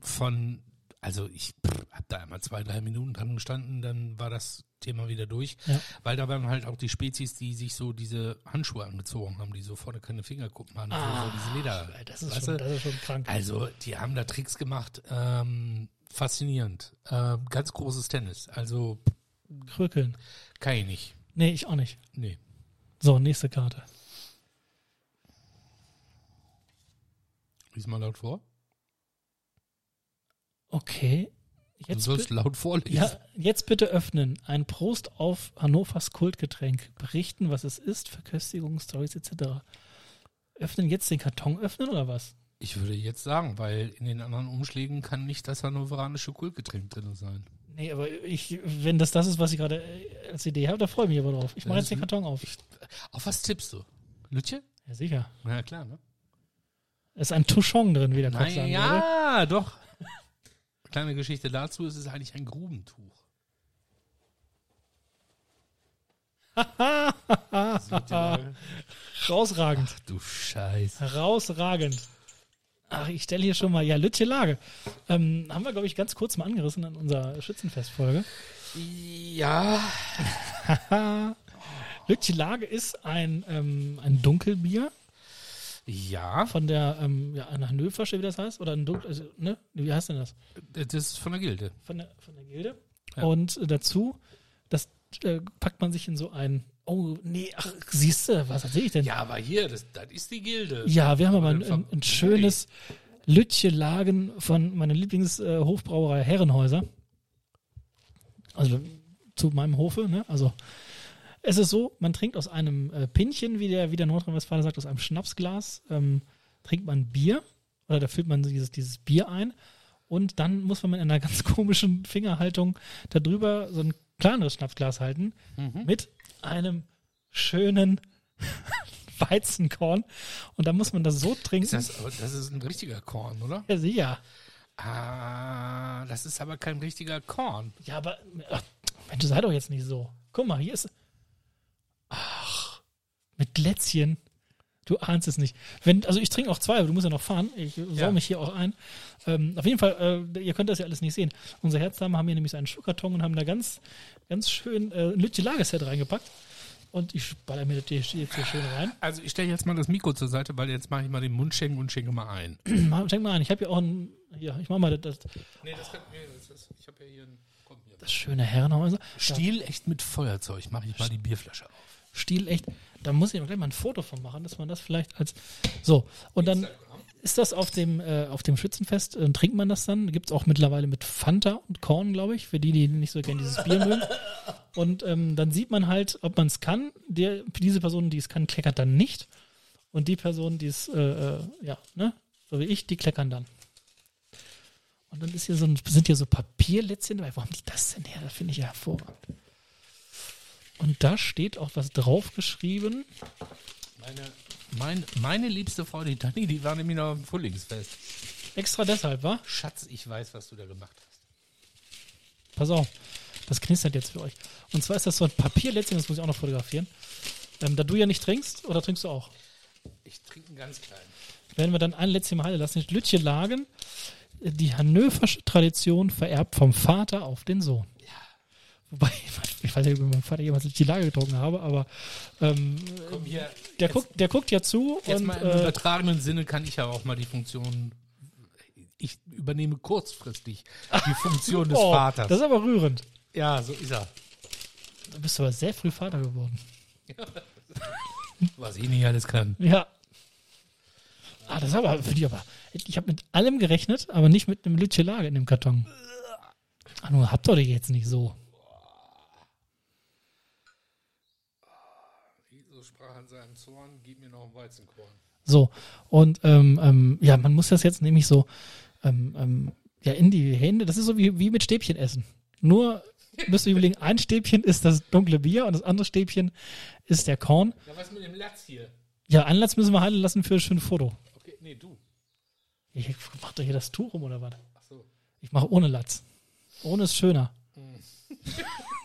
von, also ich habe da einmal zwei, drei Minuten dran gestanden, dann war das Thema wieder durch, Ja. weil da waren halt auch die Spezies, die sich so diese Handschuhe angezogen haben, die so vorne keine Fingerkuppen haben, so diese Leder. Ah, Das ist, schon, das ist schon krank. Also, die haben da Tricks gemacht, ähm, faszinierend. Ähm, ganz großes Tennis. Also, Krökeln. kann ich nicht. Nee, ich auch nicht. Nee. So, nächste Karte. Lies mal laut vor. Okay. Du Jetzt, sollst bi- laut vorlesen. ja, jetzt bitte öffnen. Ein Prost auf Hannovers Kultgetränk. Berichten, was es ist, Verköstigung, Stories etc. Öffnen jetzt den Karton öffnen oder was? Ich würde jetzt sagen, weil in den anderen Umschlägen kann nicht das hannoveranische Kultgetränk drin sein. Nee, aber ich, wenn das das ist, was ich gerade äh, als Idee habe, da freue ich mich aber drauf. Ich mache jetzt den Karton auf. Auf was tippst du? Lütje? Ja, sicher. Na ja, klar, ne? Ist ein Touchon drin, wie der Nein, sagen ja, doch. Kleine Geschichte dazu, es ist eigentlich ein Grubentuch. Rausragend. du Scheiße. Herausragend. Ach, ich stelle hier schon mal, ja, Lütje Lage. Ähm, haben wir, glaube ich, ganz kurz mal angerissen in unserer Schützenfestfolge. Ja. Lütje Lage ist ein, ähm, ein Dunkelbier Ja, von der, ähm, ja, eine Hannoversche, wie das heißt, oder ein Dunkel, also, ne, wie heißt denn das? das ist von der Gilde. Von der, von der Gilde. Ja. Und äh, dazu, das äh, packt man sich in so ein, oh, nee, ach, siehst du, was erzähl ich denn? Ja, aber hier, das, das ist die Gilde. Ja, wir haben aber ein, ein, ein schönes Lütje Lagen von meiner Lieblingshofbrauerei Herrenhäuser. Also zu meinem Hofe, ne? Also es ist so, man trinkt aus einem äh, Pinchen, wie der, wie der Nordrhein-Westfalen sagt, aus einem Schnapsglas, ähm, trinkt man Bier oder da füllt man dieses, dieses Bier ein und dann muss man mit einer ganz komischen Fingerhaltung darüber so ein kleineres Schnapsglas halten mit einem schönen Weizenkorn und dann muss man das so trinken. Ist das, das ist ein richtiger Korn, oder? ja, sicher. Ah, das ist aber kein richtiger Korn. Ja, aber ach, Mensch, sei doch jetzt nicht so. Guck mal, hier ist. Mit Glätzchen. Du ahnst es nicht. Wenn, also ich trinke auch zwei, aber du musst ja noch fahren. Ich sau Ja. mich hier auch ein. Ähm, auf jeden Fall, äh, ihr könnt das ja alles nicht sehen. Unsere Herzdamen haben hier nämlich so einen Schuhkarton und haben da ganz, ganz schön äh, ein Lütje Lagerset reingepackt. Und ich baller mir das hier jetzt hier schön rein. Also ich stelle jetzt mal das Mikro zur Seite, weil jetzt mache ich mal den Mund schenken und schenke mal ein. Schenk mal ein. Ich habe hier auch ein. Hier, ich mach mal das, das, Nee, das kann, nee, das ist, ich habe ja hier ein, komm hier. das schöne Herrenhäuser. Stiel echt mit Feuerzeug, mache ich mal die Bierflasche auf. Stil echt. Da muss ich gleich mal ein Foto von machen, dass man das vielleicht als. So, und dann ist das auf dem, äh, auf dem Schützenfest, äh, trinkt man das dann. Gibt es auch mittlerweile mit Fanta und Korn, glaube ich, für die, die nicht so gerne dieses Bier mögen. Und ähm, dann sieht man halt, ob man es kann. Der, diese Person, die es kann, kleckert dann nicht. Und die Person, die es, äh, äh, ja, ne, so wie ich, die kleckern dann. Und dann ist hier so ein, sind hier so Papierlätzchen dabei. Wo haben die das denn her? Das finde ich ja hervorragend. Und da steht auch was draufgeschrieben. Meine, mein, meine liebste Frau, die Dani, die war nämlich noch am Frühlingsfest. Extra deshalb, war? Schatz, ich weiß, was du da gemacht hast. Pass auf, das knistert jetzt für euch. Und zwar ist das so ein Papierlätzchen, das muss ich auch noch fotografieren. Ähm, da du ja nicht trinkst, oder trinkst du auch? Ich trinke einen ganz kleinen. Werden wir dann ein Lätzchen mal halten lassen. Lütje Lagen, die hannoversche Tradition vererbt vom Vater auf den Sohn. Wobei, ich weiß nicht, ob ich meinem Vater jemals Lütje Lage getrunken habe, aber ähm, Komm hier. der, jetzt, guckt, der guckt ja zu jetzt und mal im äh, übertragenen Sinne kann ich ja auch mal die Funktion. Ich übernehme kurzfristig die Funktion des oh, Vaters. das ist aber rührend. ja, so ist er. Du bist aber sehr früh Vater geworden. Was ich nicht alles kann. Ja. Ah, das ist aber für die aber. Ich habe mit allem gerechnet, aber nicht mit einem Lütche Lage in dem Karton. Ah, nur habt ihr jetzt nicht so. An seinem Zorn, gib mir noch ein Weizenkorn. So. Und ähm, ähm, ja, man muss das jetzt nämlich so ähm, ähm, ja, in die Hände. Das ist so wie, wie mit Stäbchen essen. Nur müsst ihr überlegen, ein Stäbchen ist das dunkle Bier und das andere Stäbchen ist der Korn. Ja, was mit dem Latz hier? Ja, Anlass müssen wir halten lassen für, ein Foto. Okay, nee, du. Ich mach doch hier das Tuch rum oder was? Ach so. Ich mache ohne Latz. Ohne ist schöner.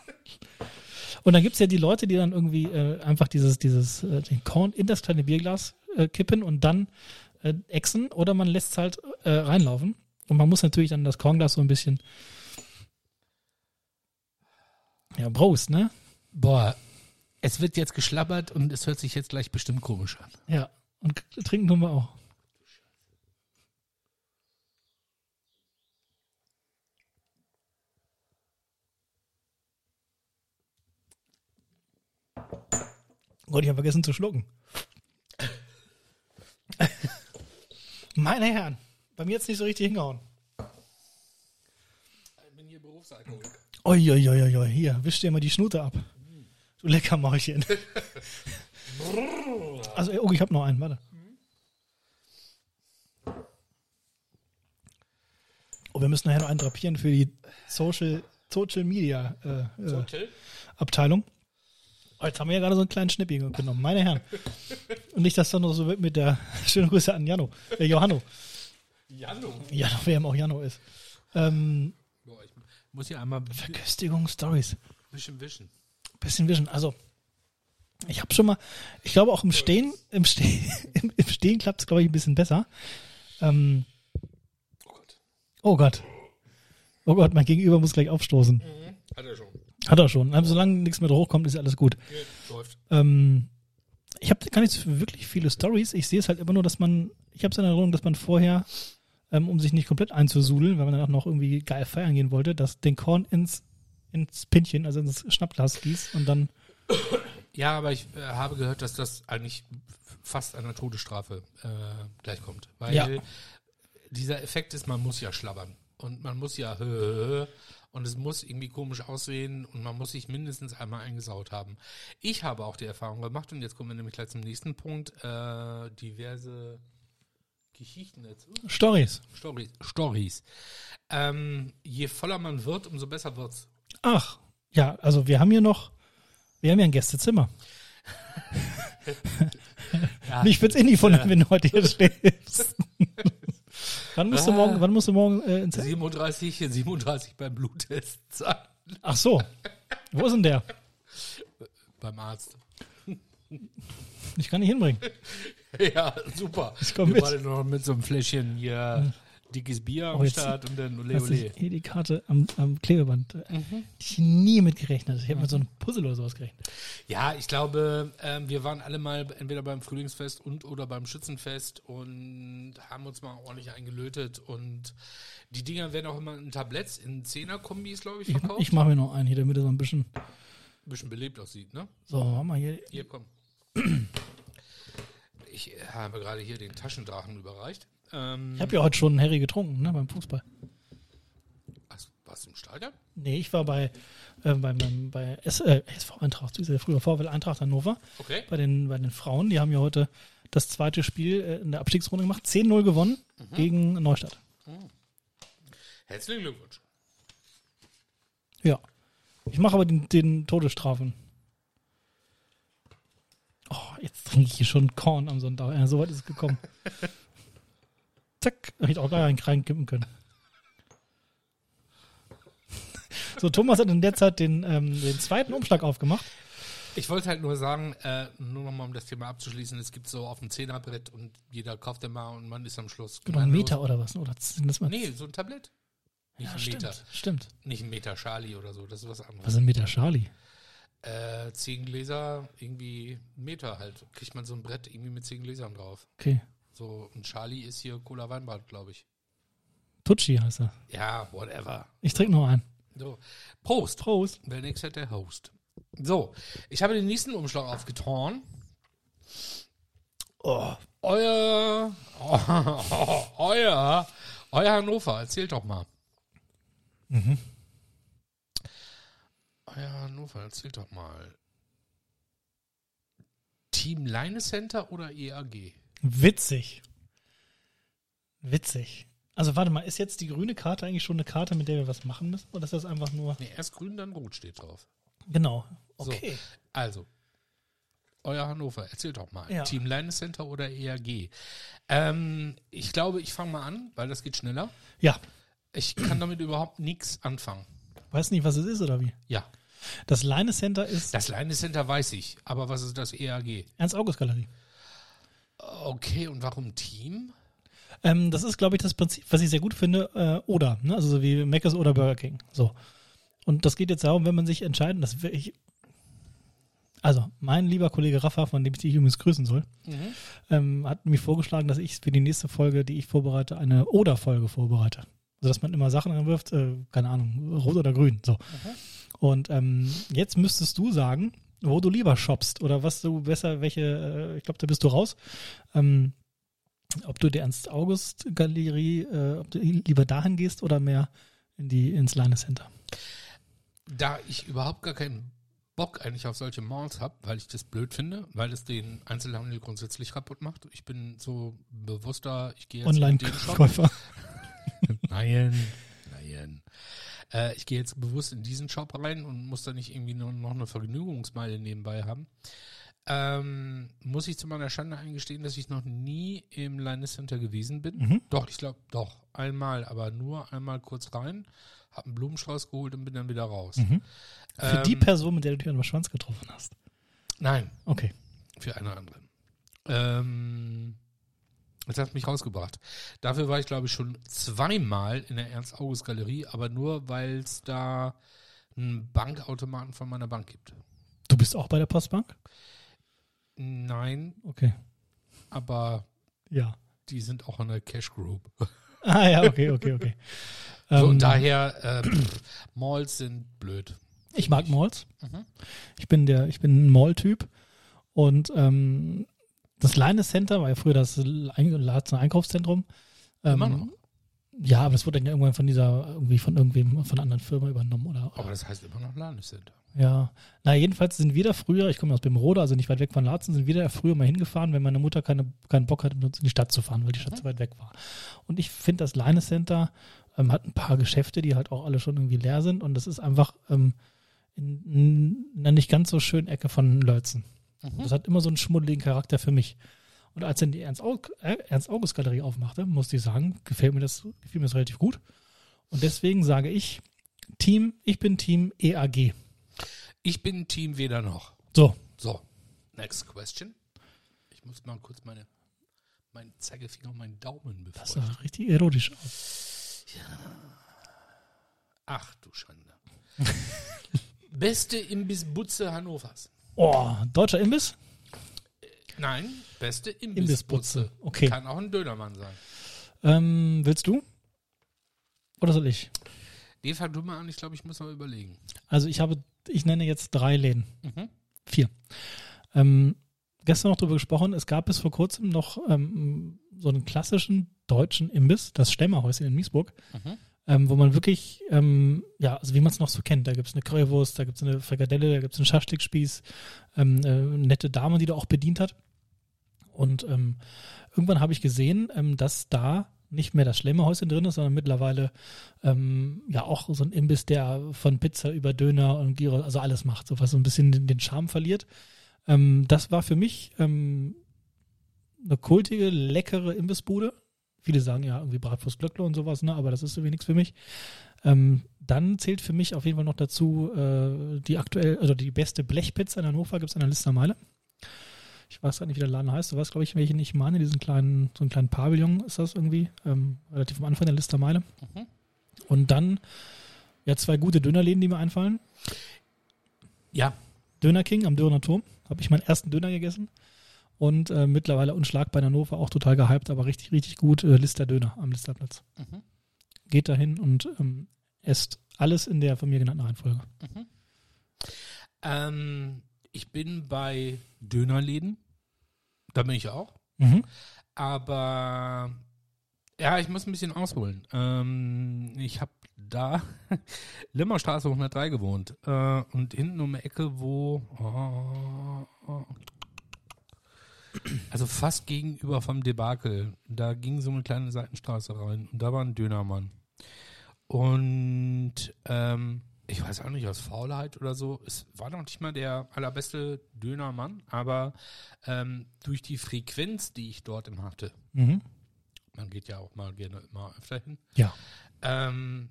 Und dann gibt's ja die Leute, die dann irgendwie äh, einfach dieses, dieses, äh, den Korn in das kleine Bierglas äh, kippen und dann äh, exen oder man lässt es halt äh, reinlaufen. Und man muss natürlich dann das Kornglas so ein bisschen. Ja, Prost, ne? Boah, es wird jetzt geschlabbert und es hört sich jetzt gleich bestimmt komisch an. Ja. Und trinken tun wir auch. Gott, ich habe vergessen zu schlucken. Meine Herren, bei mir jetzt nicht so richtig hingehauen. Ich bin hier Berufsalkoholiker. Uiuiuiui, hier, wisch dir mal die Schnute ab. Du lecker Mäulchen. also, oh, ich habe noch einen, warte. Oh, wir müssen nachher noch einen drapieren für die Social, Social Media äh, äh, Abteilung. Oh, jetzt haben wir ja gerade so einen kleinen Schnippi genommen, meine Herren. Und nicht, dass das noch so wird mit der schönen Grüße an Jano, äh, Johanno. Jano. Jano, wer immer auch Jano ist. Ähm, Boah, ich muss hier einmal ein Verköstigung Stories. bisschen wischen. Bisschen Vision. Also, ich habe schon mal, ich glaube auch im Stehen, im Stehen, im, im Stehen klappt es, glaube ich, ein bisschen besser. Ähm, Oh Gott. oh Gott. Oh Gott, mein Gegenüber muss gleich aufstoßen. Hat er schon. Hat er schon. Also, solange nichts mehr hochkommt, ist alles gut. läuft. Ähm, ich habe gar nicht so wirklich viele Stories. Ich sehe es halt immer nur, dass man, ich habe es in Erinnerung, dass man vorher, ähm, um sich nicht komplett einzusudeln, weil man dann auch noch irgendwie geil feiern gehen wollte, dass den Korn ins, ins Pinchen, also ins Schnappglas gießt und dann, Ja, aber ich äh, habe gehört, dass das eigentlich fast einer Todesstrafe äh, gleichkommt. Weil Ja. dieser Effekt ist, man muss ja schlabbern. Und man muss ja hö, hö, und es muss irgendwie komisch aussehen und man muss sich mindestens einmal eingesaut haben. Ich habe auch die Erfahrung gemacht und jetzt kommen wir nämlich gleich zum nächsten Punkt. Äh, diverse Geschichten dazu. Stories. Stories. Stories. Ähm, je voller man wird, umso besser wird's. Ach, ja, also wir haben hier noch, wir haben ja ein Gästezimmer. Ja. Mich wird's eh nicht wundern, wenn du heute hier stehst. Wann musst du Ah. morgen, wann musst du morgen äh, ins 37, 37 beim Bluttest sein. Ach so. Wo ist denn der? Beim Arzt. Ich kann nicht hinbringen. Ja, super. Ich komm Wir mit. waren noch mit so einem Fläschchen hier dickes Bier am Oh, jetzt- Start und dann ole ole. hier die Karte am, am Klebeband? äh, Ich nie mitgerechnet. Ich habe mit so einem Puzzle oder sowas gerechnet. Ja, ich glaube, ähm, wir waren alle mal entweder beim Frühlingsfest und oder beim Schützenfest und haben uns mal ordentlich eingelötet und die Dinger werden auch immer in Tabletts, in Zehner-Kombis, glaube ich, Ich, verkauft. ich mache mir noch einen hier, damit er so ein bisschen. Ein bisschen belebt aussieht, ne? So, haben wir hier. Hier, komm. Ich habe gerade hier den Taschendrachen überreicht. Ähm, Ich habe ja heute schon einen Harry getrunken, ne, beim Fußball. was, warst du im Stadion? Nee, ich war bei, äh, beim, beim, bei S, äh, SV Eintracht, der früher VfL Eintracht Hannover. Okay. Bei den, bei den Frauen, die haben ja heute das zweite Spiel äh, in der Abstiegsrunde gemacht. 10-0 gewonnen gegen Neustadt. Herzlichen Glückwunsch. Ja. Ich mache aber den, den Todesstrafen. Oh, jetzt trinke ich hier schon Korn am Sonntag. Ja, so weit ist es gekommen. Zack, hätte ich auch gleich einen reinkippen können. So, Thomas hat in der Zeit den, ähm, den zweiten Umschlag aufgemacht. Ich wollte halt nur sagen, äh, nur nochmal um das Thema abzuschließen, es gibt so auf dem Zehnerbrett und jeder kauft den mal und man ist am Schluss. Genau, ein Meter oder was? Oder sind das mal? Nee, so ein Tablett. Nicht ja, ein stimmt, Meter. stimmt. Nicht ein Meter Charlie oder so, das ist was anderes. Was ist ein Meter Charlie? Äh, zehn Gläser, irgendwie Meter halt. Kriegt man so ein Brett irgendwie mit zehn Gläsern drauf. Okay. So, ein Charlie ist hier Cola Weinbad, glaube ich. Tucci heißt er. Ja, whatever. Ich trinke noch einen. So. Prost. Prost. Wer nix hat, der Host. So, ich habe den nächsten Umschlag aufgetan. Oh, Euer, euer, euer Hannover, erzählt doch mal. Mhm. Euer Hannover, erzählt doch mal. Team Line Center oder EAG? Witzig. Witzig. Also warte mal, ist jetzt die grüne Karte eigentlich schon eine Karte, mit der wir was machen müssen? Oder ist das einfach nur... Nee, erst grün, dann rot steht drauf. Genau. So. Okay. Also, euer Hannover, erzählt doch mal. Ja. Team Line Center oder EAG? Ähm, ich glaube, ich fange mal an, weil das geht schneller. Ja. Ich kann damit überhaupt nichts anfangen. Weiß nicht, was es ist oder wie? Ja. Das Leine Center ist Das Leine Center weiß ich, aber was ist das EAG? Ernst-August-Galerie. Okay, und warum Team? Ähm, das ist, glaube ich, das Prinzip, was ich sehr gut finde, äh, oder, ne? also so wie Mc's oder Burger King. So. Und das geht jetzt darum, wenn man sich entscheiden, das will ich, also mein lieber Kollege Rafa, von dem ich dich übrigens grüßen soll, ähm, hat mir vorgeschlagen, dass ich für die nächste Folge, die ich vorbereite, eine Oder-Folge vorbereite. Also dass man immer Sachen anwirft, äh, keine Ahnung, rot oder grün. So. Und ähm, jetzt müsstest du sagen, wo du lieber shoppst oder was du besser, welche, äh, ich glaube, da bist du raus. Ähm, ob du die Ernst-August-Galerie, äh, ob du lieber dahin gehst oder mehr in die, ins Leine Center. Da ich überhaupt gar keinen Bock eigentlich auf solche Malls habe, weil ich das blöd finde, weil es den Einzelhandel grundsätzlich kaputt macht. Ich bin so bewusster, ich gehe jetzt in den Shop. Nein, nein. Äh, ich gehe jetzt bewusst in diesen Shop rein und muss da nicht irgendwie nur noch eine Vergnügungsmeile nebenbei haben. Ähm, muss ich zu meiner Schande eingestehen, dass ich noch nie im Linus Center gewesen bin. Mhm. Doch, ich glaube, doch, einmal, aber nur einmal kurz rein, hab einen Blumenstrauß geholt und bin dann wieder raus. Mhm. Für die Ähm, Person, mit der du dich an den Schwanz getroffen hast. Nein, Okay. für eine andere. Ähm, das hat mich rausgebracht. Dafür war ich, glaube ich, schon zweimal in der Ernst-August-Galerie, aber nur, weil es da einen Bankautomaten von meiner Bank gibt. Du bist auch bei der Postbank? Nein, Okay. aber Ja. die sind auch in der Cash Group. Ah ja, okay, okay, okay. So, Ähm, und daher, äh, pff, Malls sind blöd. ich mag Malls. Mhm. Ich bin der, ich bin ein Mall-Typ. Und ähm, das Leine Center war ja früher das Einkaufszentrum. Ähm. Ja, aber das wurde dann ja irgendwann von dieser, irgendwie von irgendwem, von einer anderen Firma übernommen, oder? Aber das heißt immer noch Landescenter. Ja. Na, jedenfalls sind wir da früher, ich komme aus Bimrode, also nicht weit weg von Laatzen, sind wir da früher mal hingefahren, wenn meine Mutter keine, keinen Bock hatte, mit uns in die Stadt zu fahren, weil die Stadt zu weit weg war. Und ich finde, das Leine Center ähm, hat ein paar Geschäfte, die halt auch alle schon irgendwie leer sind und das ist einfach ähm, in, in einer nicht ganz so schönen Ecke von Lölzen. Das hat immer so einen schmuddeligen Charakter für mich. Und als dann die Ernst-Aug- äh, Ernst-August-Galerie aufmachte, musste ich sagen, gefällt mir das, gefiel mir das relativ gut. Und deswegen sage ich, Team, ich bin Team EAG. Ich bin Team weder noch. So, So, next question. Ich muss mal kurz meine, meinen Zeigefinger und meinen Daumen das befeuchten. sah richtig erotisch aus. Ach du Schande. Beste Imbissbutze Hannovers. Oh, deutscher Imbiss? Nein, beste Imbissbutze. Imbissbutze. Okay. Kann auch ein Dönermann sein. Ähm, willst du? Oder soll ich? Nee, fang du mal an, ich glaube, ich muss mal überlegen. Also ich habe, ich nenne jetzt drei Läden. Mhm. Vier. Ähm, gestern noch darüber gesprochen, es gab bis vor kurzem noch ähm, so einen klassischen deutschen Imbiss, das Stemmerhäuschen in Miesburg, Mhm. Ähm, wo man wirklich, ähm, ja, also wie man es noch so kennt, da gibt es eine Currywurst, da gibt es eine Frikadelle, da gibt es einen Schaschlikspieß, ähm, äh, eine nette Dame, die da auch bedient hat. Und ähm, irgendwann habe ich gesehen, ähm, dass da nicht mehr das Schlemmerhäuschen drin ist, sondern mittlerweile ähm, ja auch so ein Imbiss, der von Pizza über Döner und Gyros, also alles macht, so was so ein bisschen den, den Charme verliert. Ähm, das war für mich ähm, eine kultige, leckere Imbissbude. Viele sagen ja irgendwie Bratwurst Glöckler und sowas, ne? aber das ist irgendwie nichts für mich. Ähm, dann zählt für mich auf jeden Fall noch dazu äh, die aktuell, also die beste Blechpizza in Hannover gibt es an der Listermeile. Ich weiß gar nicht, wie der Laden heißt. Du weißt, glaube ich, welchen ich meine. Diesen kleinen, so einen kleinen Pavillon ist das irgendwie. Ähm, relativ am Anfang der Listermeile. Mhm. Und dann ja zwei gute Dönerläden, die mir einfallen. Ja, Döner King am Döner Turm. Habe ich meinen ersten Döner gegessen. Und äh, mittlerweile unschlagbar in Hannover, auch total gehypt, aber richtig, richtig gut. Äh, Lister Döner am Listerplatz. Mhm. Geht dahin und ähm, esst alles in der von mir genannten Reihenfolge. ähm, ich bin bei Dönerläden. Da bin ich auch. Mhm. Aber ja, ich muss ein bisschen ausholen. Ähm, ich habe da Limmerstraße 103 gewohnt äh, und hinten um die Ecke, wo oh, oh, also fast gegenüber vom Debakel, da ging so eine kleine Seitenstraße rein und da war ein Dönermann. Und ähm, ich weiß auch nicht, aus Faulheit oder so, es war noch nicht mal der allerbeste Dönermann, aber ähm, durch die Frequenz, die ich dort immer hatte, Mhm. man geht ja auch mal gerne mal öfter hin, Ja. ähm,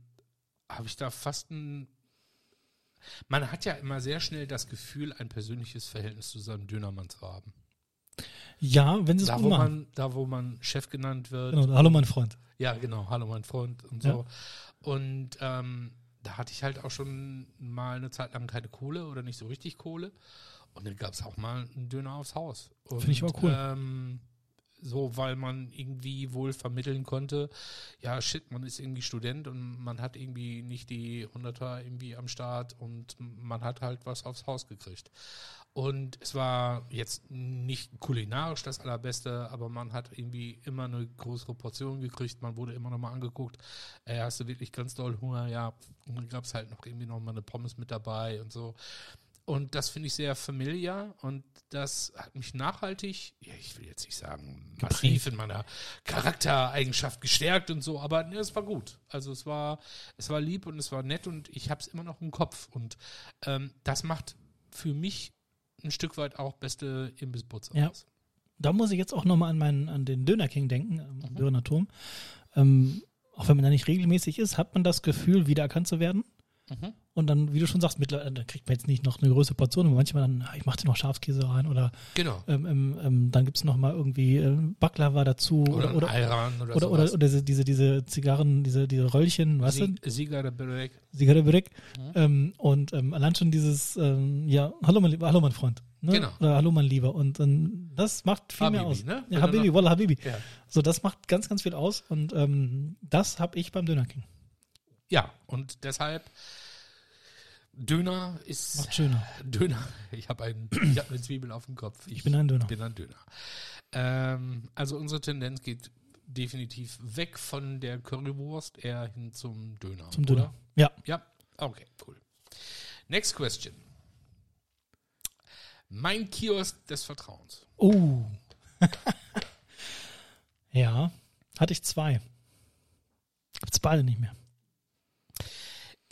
habe ich da fast ein, Man hat ja immer sehr schnell das Gefühl, ein persönliches Verhältnis zu seinem Dönermann zu haben. Ja, wenn sie es Da gut wo, machen. man, da, wo man Chef genannt wird. Genau, hallo mein Freund. Ja, genau. Hallo, mein Freund und so. Und ähm, da hatte ich halt auch schon mal eine Zeit lang keine Kohle oder nicht so richtig Kohle. Und dann gab es auch mal einen Döner aufs Haus. Finde ich aber cool. Ähm, so, weil man irgendwie wohl vermitteln konnte, ja, shit, man ist irgendwie Student und man hat irgendwie nicht die Hunderter irgendwie am Start und man hat halt was aufs Haus gekriegt. Und es war jetzt nicht kulinarisch das Allerbeste, aber man hat irgendwie immer eine größere Portion gekriegt. Man wurde immer noch mal angeguckt, äh, hast du wirklich ganz doll Hunger? Ja, und dann gab es halt noch irgendwie noch mal eine Pommes mit dabei und so. Und das finde ich sehr familiar und das hat mich nachhaltig, ja, ich will jetzt nicht sagen, massiv in meiner Charaktereigenschaft gestärkt und so, aber ne, es war gut. Also es war, es war lieb und es war nett und ich habe es immer noch im Kopf. Und ähm, das macht für mich ein Stück weit auch beste Imbissbutze Ja. aus. Da muss ich jetzt auch nochmal an, meinen, an den Döner King denken, am Mhm. Döner Turm. Ähm, auch wenn man da nicht regelmäßig ist, hat man das Gefühl, wiedererkannt zu werden. Mhm. Und dann, wie du schon sagst, mittlerweile, dann kriegt man jetzt nicht noch eine größere Portion, aber manchmal dann, ah, ich mache dir noch Schafskäse rein oder Genau. ähm, ähm, ähm, dann gibt's noch mal irgendwie äh, Baklava dazu Oder, oder, oder, oder, oder, oder, diese, diese, diese Zigarren, diese, diese Röllchen, weißt du? Sie- Sieger der Berek. Zigarrenbrick. Mhm. Ähm, und ähm, allein schon dieses, ähm, ja, hallo mein hallo mein Freund. Ne? Genau. Oder hallo mein Lieber. Und ähm, das macht viel mehr Habibi, aus. ne? Ja, er Habibi, Wallah Habibi. Ja. So, das macht ganz, ganz viel aus. Und ähm, das habe ich beim Döner King. Ja, und deshalb Döner ist Macht schöner. Döner. Ich habe ein, ich hab eine Zwiebel auf dem Kopf. Ich bin ein Döner. bin ein Döner. Ähm, also unsere Tendenz geht definitiv weg von der Currywurst eher hin zum Döner. Zum oder? Döner. Ja. Ja, okay, cool. Next question. Mein Kiosk des Vertrauens. Oh. ja, hatte ich zwei. Gibt's beide nicht mehr.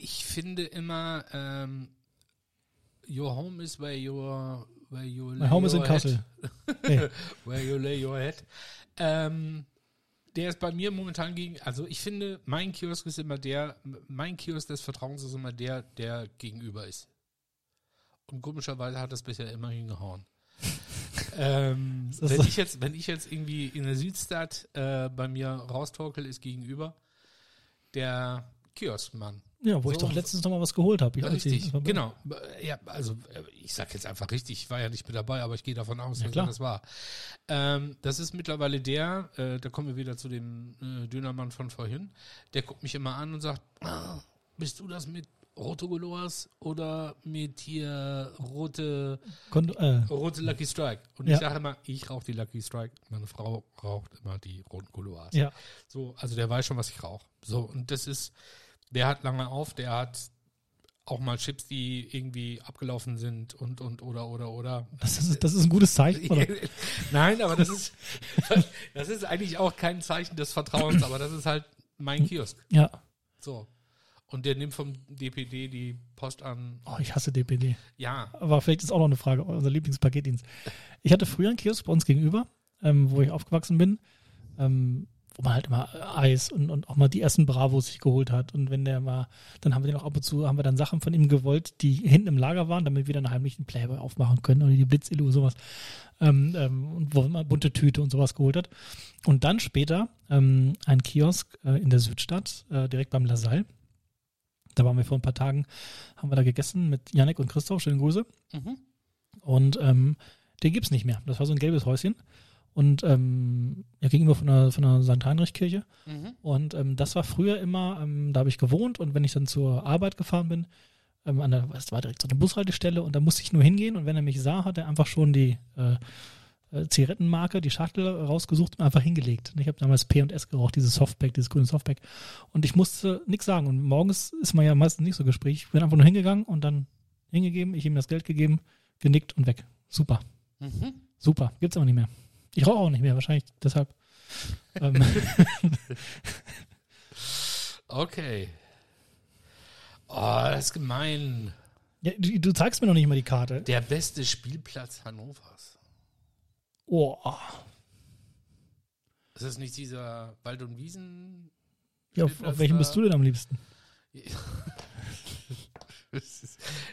Ich finde immer, ähm, your home is where your where you lay Mein Home in your head. Kassel. Nee. Where you lay your head. Ähm, der ist bei mir momentan gegen, also ich finde, mein Kiosk ist immer der, mein Kiosk des Vertrauens ist immer der, der gegenüber ist. Und komischerweise hat das bisher immer hingehauen. ähm, wenn ich jetzt, wenn ich jetzt irgendwie in der Südstadt äh, bei mir raustorkel, ist gegenüber der Kioskmann. Ja, wo ich So. doch letztens noch mal was geholt habe. Richtig, genau. Ja, also äh, ich sag jetzt einfach richtig, ich war ja nicht mit dabei, aber ich gehe davon aus, Ja, dass das war. Ähm, das ist mittlerweile der, äh, da kommen wir wieder zu dem äh, Dönermann von vorhin, der guckt mich immer an und sagt, ah, bist du das mit Rote Goloas oder mit hier rote, Kon äh, rote Lucky Strike? Und Ja. ich sage immer, ich rauche die Lucky Strike, meine Frau raucht immer die roten Goloas. ja, So, also der weiß schon, was ich rauche. So, und das ist, der hat lange auf, der hat auch mal Chips, die irgendwie abgelaufen sind und, und, oder, oder, oder. das ist, das ist ein gutes Zeichen. Oder? Nein, aber das ist, das ist eigentlich auch kein Zeichen des Vertrauens, aber das ist halt mein Kiosk. Ja. So. Und der nimmt vom DPD die Post an. Oh, ich hasse DPD. Ja. Aber vielleicht ist auch noch eine Frage, unser Lieblingspaketdienst. Ich hatte früher einen Kiosk bei uns gegenüber, ähm, wo ich aufgewachsen bin, ähm, wo man halt immer Eis und, und auch mal die ersten Bravos sich geholt hat. Und wenn der mal, dann haben wir den auch ab und zu, haben wir dann Sachen von ihm gewollt, die hinten im Lager waren, damit wir dann heimlich einen Playboy aufmachen können oder die Blitzilu, sowas. Ähm, ähm, und wo man bunte Tüte und sowas geholt hat. Und dann später ähm, ein Kiosk äh, in der Südstadt, äh, direkt beim Lasalle. Da waren wir vor ein paar Tagen, haben wir da gegessen mit Yannick und Christoph, schöne Grüße. Mhm. Und ähm, den gibt's nicht mehr. Das war so ein gelbes Häuschen. Und ähm, ja, gegenüber von der, von der St. Heinrich-Kirche. Mhm. Und ähm, das war früher immer, ähm, da habe ich gewohnt und wenn ich dann zur Arbeit gefahren bin, ähm, an der, es war direkt so eine Bushaltestelle und da musste ich nur hingehen und wenn er mich sah, hat er einfach schon die äh, äh, Zigarettenmarke, die Schachtel rausgesucht und einfach hingelegt. Und ich habe damals P&S geraucht, dieses Softpack, dieses grüne Softpack. Und ich musste nichts sagen. Und morgens ist man ja meistens nicht so Gespräch. Ich bin einfach nur hingegangen und dann hingegeben, ich ihm das Geld gegeben, genickt und weg. Super. Mhm. Super. Gibt's aber nicht mehr. Ich rauche auch nicht mehr, wahrscheinlich deshalb. ähm, Okay. Oh, das ist gemein. ja, du, du zeigst mir noch nicht mal die Karte. Der beste Spielplatz Hannovers. Oh, Ist das nicht dieser Wald- und Wiesen? ja, auf, auf welchem bist du denn am liebsten?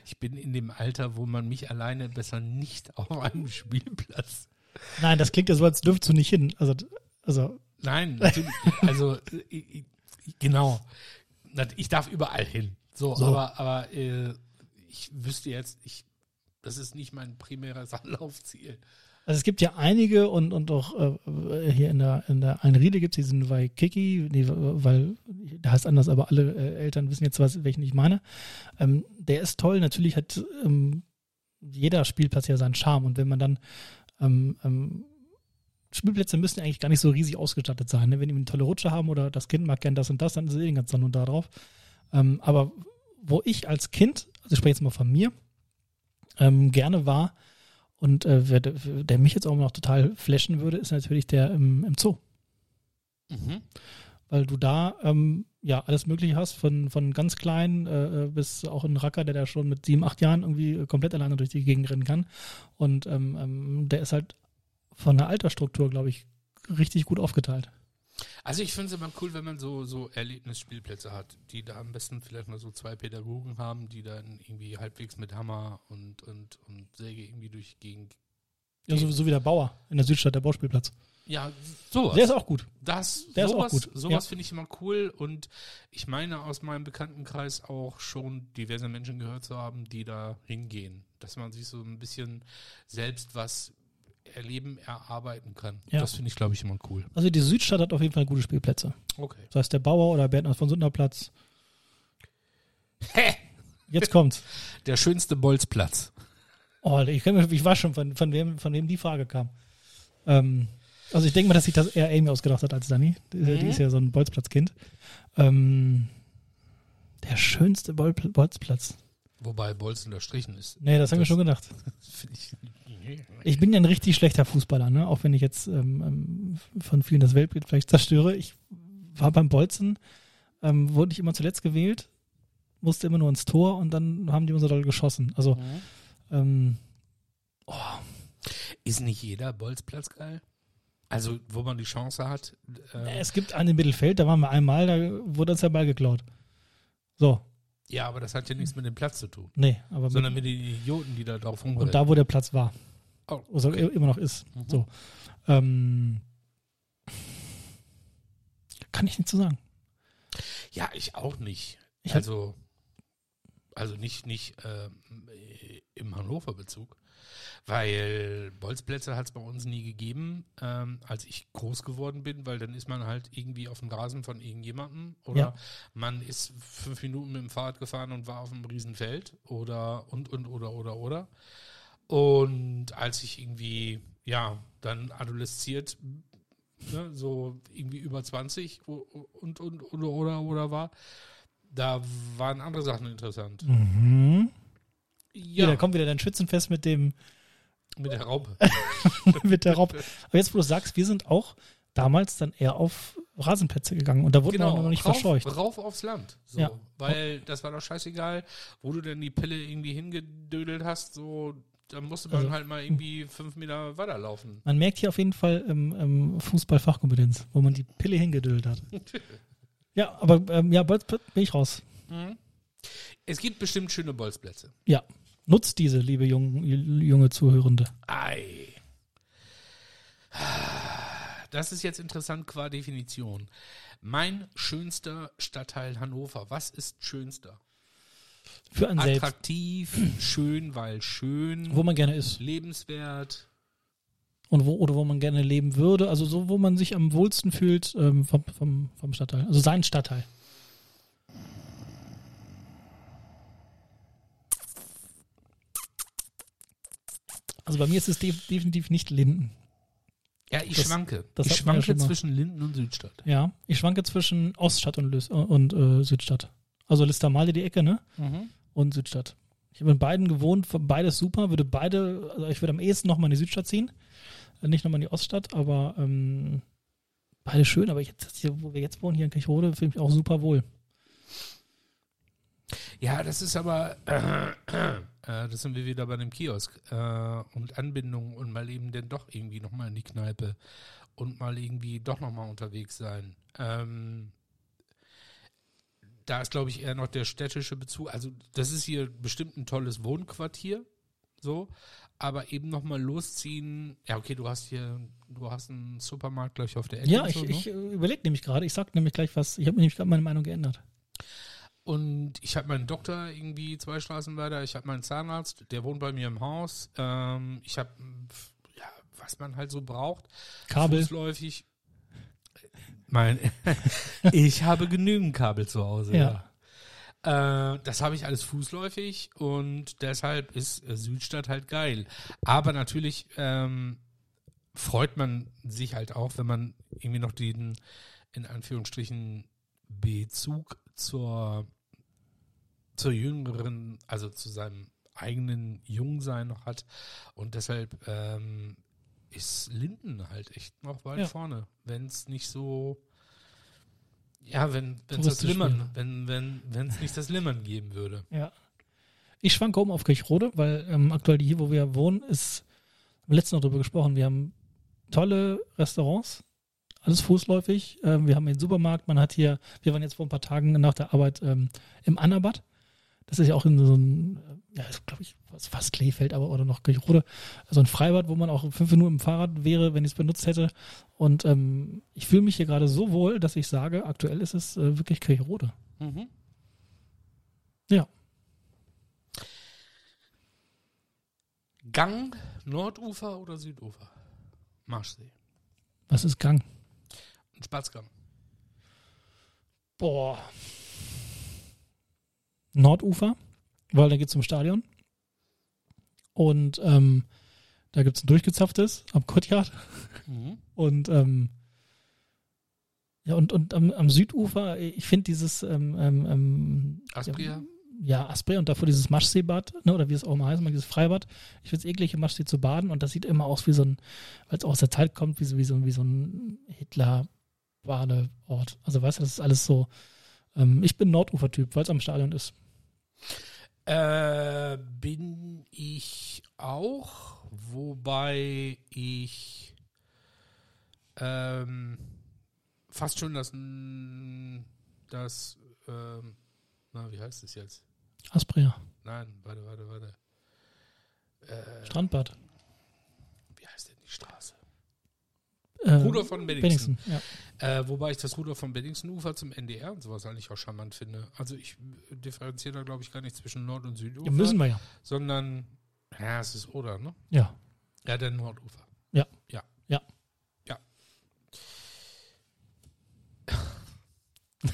Ich bin in dem Alter, wo man mich alleine besser nicht auf einem Spielplatz. Nein, das klingt ja so, als dürftest du nicht hin. Also, also Nein, natürlich, also genau. Ich darf überall hin. So, So. aber, aber äh, ich wüsste jetzt, ich, das ist nicht mein primäres Anlaufziel. Also es gibt ja einige und, und auch äh, hier in der, in der Einriede gibt es diesen Waikiki, nee, weil der heißt anders, aber alle äh, Eltern wissen jetzt, was, welchen ich meine. Ähm, der ist toll, natürlich hat ähm, jeder Spielplatz ja seinen Charme und wenn man dann ähm, ähm, Spielplätze müssen eigentlich gar nicht so riesig ausgestattet sein. Ne? Wenn die eine tolle Rutsche haben oder das Kind mag gern das und das, dann ist es eh den ganzen Sonn und da drauf. Ähm, aber wo ich als Kind, also ich spreche jetzt mal von mir, ähm, gerne war, und äh, wer, der mich jetzt auch noch total flashen würde, ist natürlich der im, im Zoo. Mhm. Weil du da ähm, ja alles Mögliche hast, von, von ganz klein äh, äh, bis auch ein Racker, der da schon mit sieben, acht Jahren irgendwie äh, komplett alleine durch die Gegend rennen kann. Und ähm, ähm, der ist halt von der Altersstruktur, glaube ich, richtig gut aufgeteilt. Also ich finde es immer cool, wenn man so, so Erlebnisspielplätze hat, die da am besten vielleicht mal so zwei Pädagogen haben, die dann irgendwie halbwegs mit Hammer und, und, und Säge irgendwie durch die Gegend. Ja, so, so wie der Bauer in der Südstadt, der Bauspielplatz. Ja, sowas. Der ist auch gut. Das, Der ist sowas, auch gut, Sowas ja. finde ich immer cool und ich meine aus meinem Bekanntenkreis auch schon diverse Menschen gehört zu haben, die da hingehen. Dass man sich so ein bisschen selbst was erleben, erarbeiten kann. Ja. Das finde ich, glaube ich, immer cool. Also die Südstadt hat auf jeden Fall gute Spielplätze. Okay. Das heißt der Bauer oder Bernd von Sunderplatz. Hä? Jetzt kommt's. Der schönste Bolzplatz. Oh, ich, kann mir- ich weiß schon, von, von, wem, von wem die Frage kam. Ähm, also ich denke mal, dass sich das eher Amy ausgedacht hat als Dani. Die, die Mhm. ist ja so ein Bolzplatzkind. Ähm, der schönste Bol Bolzplatz. Wobei Bolz unterstrichen ist. Nee, das haben wir Das- schon gedacht. Ich. Ich bin ja ein richtig schlechter Fußballer, ne? Auch wenn ich jetzt ähm, ähm, von vielen das Weltbild vielleicht zerstöre. Ich war beim Bolzen, ähm, wurde ich immer zuletzt gewählt, musste immer nur ins Tor und dann haben die immer so doll geschossen. Also ähm, Ist nicht jeder Bolzplatz geil? Also, wo man die Chance hat. Äh, es gibt einen im Mittelfeld, da waren wir einmal, da wurde uns der Ball geklaut. So, ja, aber das hat ja nichts mit dem Platz zu tun. nee, aber Sondern mit, mit den Idioten, die da drauf rumrennen. und da, wo der Platz war, oh, also okay. immer noch ist. Mhm. So. Ähm, kann ich nicht zu sagen. Ja, ich auch nicht. Ich hab- also, also nicht, nicht ähm, im Hannover-Bezug. Weil Bolzplätze hat es bei uns nie gegeben, ähm, als ich groß geworden bin, weil dann ist man halt irgendwie auf dem Rasen von irgendjemandem oder Ja. man ist fünf Minuten mit dem Fahrrad gefahren und war auf einem Riesenfeld oder und und oder oder oder. Und als ich irgendwie, ja, dann adolesziert, ne, so irgendwie über 20 und, und oder, oder, oder war, da waren andere Sachen interessant. Mhm. Ja, Ja, da kommt wieder dein Schützenfest mit dem mit der Raupe. mit der Raub. Aber jetzt, wo du sagst, wir sind auch damals dann eher auf Rasenplätze gegangen und da wurde man noch nicht Genau, rauf, verscheucht. Rauf aufs Land. So, Ja. Weil das war doch scheißegal, wo du denn die Pille irgendwie hingedödelt hast, so, dann musste man Also, halt mal irgendwie fünf Meter weiterlaufen. Man merkt hier auf jeden Fall ähm, ähm, Fußball-Fachkompetenz, wo man die Pille hingedüllt hat. ja, aber ähm, ja, bald bin ich raus. Es gibt bestimmt schöne Bolzplätze. Ja, nutzt diese, liebe jung, junge Zuhörende. Ei. Das ist jetzt interessant qua Definition. Mein schönster Stadtteil Hannover. Was ist schönster? Für einen selbst, Attraktiv, schön, weil schön, wo man gerne ist lebenswert. und wo oder wo man gerne leben würde. Also so, wo man sich am wohlsten fühlt ähm, vom, vom, vom Stadtteil. Also sein Stadtteil. Also bei mir ist es def definitiv nicht Linden. Ja, ich Das- schwanke. das ich ja schwanke mal. zwischen Linden und Südstadt. Ja, ich schwanke zwischen Oststadt und, Lüs und äh, Südstadt. Also Listermalde die Ecke, ne? Und Südstadt. Ich habe in beiden gewohnt, beides super, würde beide, also ich würde am ehesten nochmal in die Südstadt ziehen, äh, nicht nochmal in die Oststadt, aber ähm, beide schön, aber jetzt, hier, wo wir jetzt wohnen, hier in Kirchrode, fühle ich mich auch super wohl. Ja, das ist aber, äh, äh, das sind wir wieder bei dem Kiosk äh, und Anbindung und mal eben dann doch irgendwie nochmal in die Kneipe und mal irgendwie doch nochmal unterwegs sein. Ähm, da ist, glaube ich, eher noch der städtische Bezug. Also, das ist hier bestimmt ein tolles Wohnquartier, so, aber eben nochmal losziehen. Ja, okay, du hast hier, du hast einen Supermarkt, glaube ich, auf der Ecke. Ja, ich, so, ne? ich äh, überlege nämlich gerade, ich sag nämlich gleich was, ich habe nämlich gerade meine Meinung geändert. Und ich habe meinen Doktor irgendwie zwei Straßen weiter. Ich habe meinen Zahnarzt, der wohnt bei mir im Haus. Ähm, ich habe, ja, was man halt so braucht. Kabel. Fußläufig. Mein, ich habe genügend Kabel zu Hause. Ja. Ja. Äh, das habe ich alles fußläufig und deshalb ist äh, Südstadt halt geil. Aber natürlich ähm, freut man sich halt auch, wenn man irgendwie noch den, in Anführungsstrichen, Bezug zur, zur jüngeren, also zu seinem eigenen Jungsein noch hat. Und deshalb ähm, ist Linden halt echt noch weit Ja. vorne, wenn es nicht so, ja, wenn es das Limmern, wenn wenn wenn es nicht das Limmern geben würde. Ja. Ich schwanke um auf Kirchrode, weil ähm, aktuell hier, wo wir wohnen, ist, haben wir letztens noch drüber gesprochen, wir haben tolle Restaurants, alles fußläufig. Ähm, wir haben den Supermarkt, man hat hier, wir waren jetzt vor ein paar Tagen nach der Arbeit ähm, im Annabad. Das ist ja auch in so ein, äh, ja, glaube ich, fast- fast Kleefeld, aber oder noch Kirchrode. Also ein Freibad, wo man auch fünf Minuten im Fahrrad wäre, wenn ich es benutzt hätte. Und ähm, ich fühle mich hier gerade so wohl, dass ich sage, aktuell ist es äh, wirklich Kirchrode. Mhm. Ja. Gang, Nordufer oder Südufer? Marschsee. Was ist Gang? Ein Spatzgang. Boah. Nordufer, weil da geht's zum Stadion. Und ähm, da gibt's ein durchgezapftes am Kotjard. Mhm. Und ähm, ja, und, und am, am Südufer, ich finde dieses ähm, ähm, ähm, Aspria. ja, Aspre und davor dieses Maschseebad, ne, oder wie es auch immer heißt, dieses Freibad. Ich finde es eklig, im Maschsee zu baden und das sieht immer aus wie so ein, weil es aus der Zeit kommt, wie so, wie so, wie so ein Hitler-Badeort. Also weißt du, das ist alles so. Ähm, ich bin Nordufer-Typ, weil es am Stadion ist. Äh, bin ich auch, wobei ich ähm, fast schon das, das ähm, na, wie heißt es jetzt? Aspria, Nein, warte, warte, warte. Äh, Strandbad. wie heißt denn die Straße? Äh, Ruder von Benningsen. Benningsen, ja. Äh, wobei ich das Ruder vom Benningsenufer zum NDR und sowas eigentlich auch charmant finde. Also ich äh, differenziere da, glaube ich, gar nicht zwischen Nord- und Südufer. ja. Müssen wir ja. Sondern, ja, es ist Oder, ne? Ja. Ja, der Nordufer. Ja. Ja. Ja. Ja.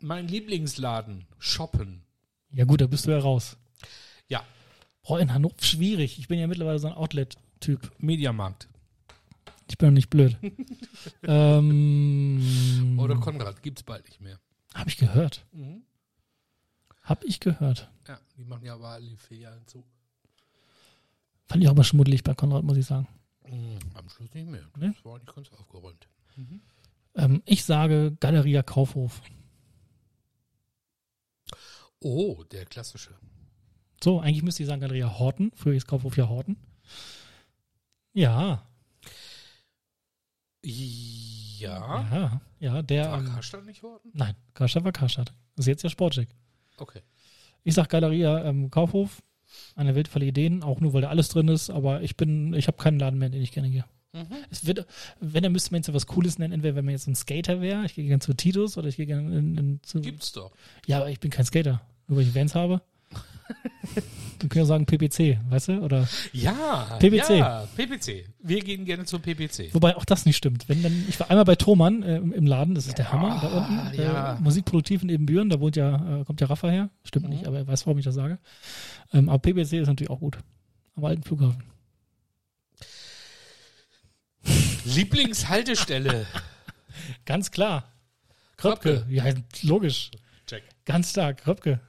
mein Lieblingsladen, Shoppen. Ja, gut, da bist du ja raus. Ja, Boah, in Hannover schwierig. Ich bin ja mittlerweile so ein Outlet-Typ. Mediamarkt. Ich bin doch nicht blöd. ähm, Oder Konrad, gibt's bald nicht mehr. Habe ich gehört. Mhm. Hab ich gehört. Ja, die machen ja aber alle Filialen zu. Fand ich auch mal schmuddelig bei Konrad, muss ich sagen. Mhm, am Schluss nicht mehr. Das Nee? war nicht ganz aufgeräumt. Ähm, ich sage Galeria Kaufhof. Oh, der klassische. So, eigentlich müsste ich sagen Galeria Horten. Früher hieß Kaufhof ja Horten. Ja, Ja. ja, ja, der. War Ähm, Karstadt nicht Horten? nein, Karstadt war Karstadt. Das ist jetzt ja Sportcheck. Okay. Ich sag Galeria ähm, Kaufhof. Eine Welt voller Ideen, auch nur weil da alles drin ist, aber ich bin, ich habe keinen Laden mehr, den ich gerne gehe. Mhm. Es wird, wenn, dann müsste man jetzt was Cooles nennen, entweder wenn man jetzt ein Skater wäre, ich gehe gerne zu Titus oder ich gehe gerne in, in, zu. Gibt's doch. Ja, aber ich bin kein Skater, nur weil ich Vans habe. Du kannst ja sagen PPC, weißt du? Oder Ja. PPC. Ja, PPC. Wir gehen gerne zum PPC. wobei auch das nicht stimmt. Wenn dann, ich war einmal bei Thomann äh, im Laden, das ist der Hammer da unten. Äh, ja. Musikproduktiv in Ebenbüren, da wohnt ja, äh, kommt ja Rafa her. Stimmt Mhm. nicht, aber er weiß, warum ich das sage. Ähm, aber PPC ist natürlich auch gut. Am alten Flughafen. Lieblingshaltestelle. Ganz klar. Kröpke. Kröpke. Ja, logisch. Check. Ganz stark. Kröpke.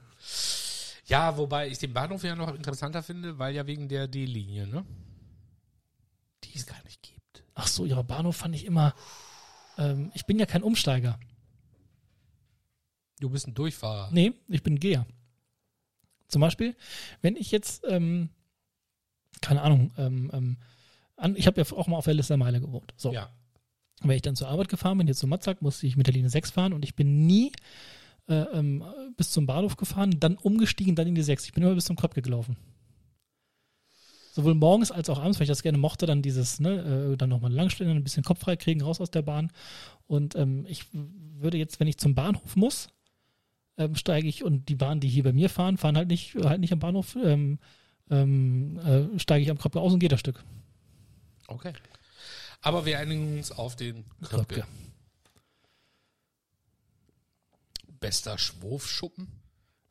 Ja, wobei ich den Bahnhof ja noch interessanter finde, weil ja wegen der D-Linie, ne? Die es gar nicht gibt. Ach so, ja, Bahnhof fand ich immer. Ähm, ich bin ja kein Umsteiger. Du bist ein Durchfahrer. Nee, ich bin Geher. Zum Beispiel, wenn ich jetzt, ähm, keine Ahnung, ähm, ähm, an, ich habe ja auch mal auf der Lister Meile gewohnt. So, Ja. wenn ich dann zur Arbeit gefahren bin, jetzt zu Matzak, musste ich mit der Linie 6 fahren und ich bin nie äh, ähm, bis zum Bahnhof gefahren, dann umgestiegen, dann in die 6. Ich bin immer bis zum Kröpke gelaufen. Sowohl morgens als auch abends, weil ich das gerne mochte, dann dieses, ne, äh, dann nochmal langstellen, ein bisschen Kopf frei kriegen, raus aus der Bahn. Und ähm, ich würde jetzt, wenn ich zum Bahnhof muss, ähm, steige ich und die Bahnen, die hier bei mir fahren, fahren halt nicht, halt nicht am Bahnhof, ähm, ähm, äh, steige ich am Kröpke aus und gehe das Stück. Okay. Aber wir einigen uns auf den Kröpke. Kröpke. Bester Schwurfschuppen?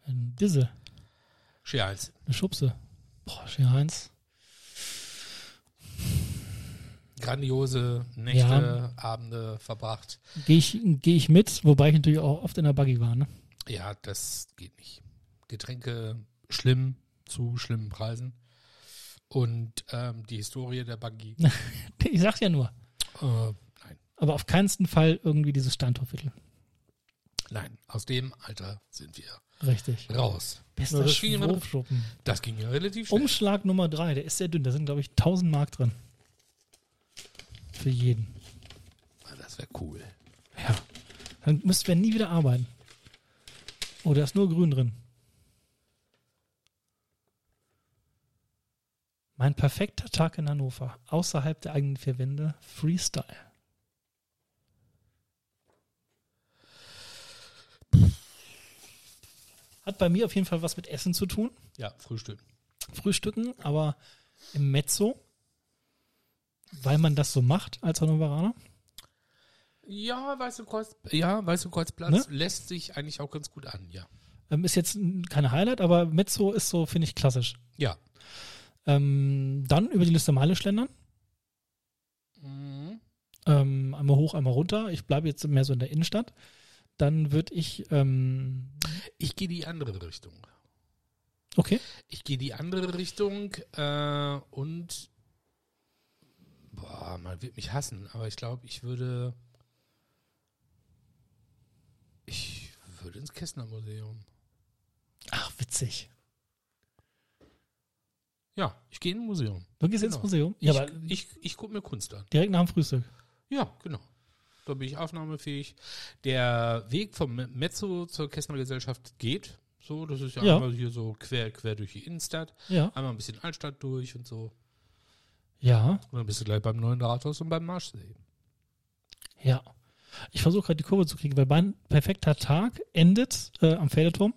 Ein Disse, Scherz. eine Schubse. Boah, Schier Heinz. Grandiose Nächte, Abende verbracht. Gehe ich, geh ich mit, wobei ich natürlich auch oft in der Buggy war, ne? Ja, das geht nicht. Getränke schlimm, zu schlimmen Preisen. Und ähm, die Historie der Buggy. Ich sag ja nur. äh, nein, Aber auf keinen Fall irgendwie dieses Steintorviertel. Nein, aus dem Alter sind wir Richtig. raus. Bester das, Schwurfschuppen. das ging ja relativ schnell. Umschlag Nummer drei, der ist sehr dünn. Da sind, glaube ich, 1000 Mark drin. Für jeden. Ah, Das wäre cool. Ja. Dann müssten wir nie wieder arbeiten. Oh, da ist nur grün drin. Mein perfekter Tag in Hannover. Außerhalb der eigenen vier Wände. Freestyle. Hat bei mir auf jeden Fall was mit Essen zu tun. Ja, Frühstück. Frühstücken, aber im Mezzo. Weil man das so macht als Hannoveraner. Ja, weißt du, Kreuz, ja, weißt du, Kreuzplatz Ne? lässt sich eigentlich auch ganz gut an, ja. Ähm, ist jetzt kein Highlight, aber Mezzo ist so, finde ich, klassisch. Ja. Ähm, dann über die Liste Meile schlendern. Mhm. Ähm, einmal hoch, einmal runter. Ich bleibe jetzt mehr so in der Innenstadt. Dann würde ich, ähm, Ich gehe die andere Richtung. okay, Ich gehe die andere Richtung äh, und boah, man wird mich hassen, aber ich glaube, ich würde ich würde ins Kästner Museum. ach, witzig. Ja, ich gehe in ein Museum. Du gehst Genau. ins Museum? Ja, ich aber ich, ich gucke mir Kunst an. direkt nach dem Frühstück. Ja, genau. Da bin ich aufnahmefähig. Der Weg vom Me- Mezzo zur Kästner Gesellschaft geht. So, das ist ja, Ja. einmal hier so quer, quer durch die Innenstadt. Ja. Einmal ein bisschen Altstadt durch und so. Ja, Und dann bist du gleich beim neuen Rathaus und beim Marschsee. ja. Ich versuche gerade die Kurve zu kriegen, weil mein perfekter Tag endet äh, am Pferdeturm.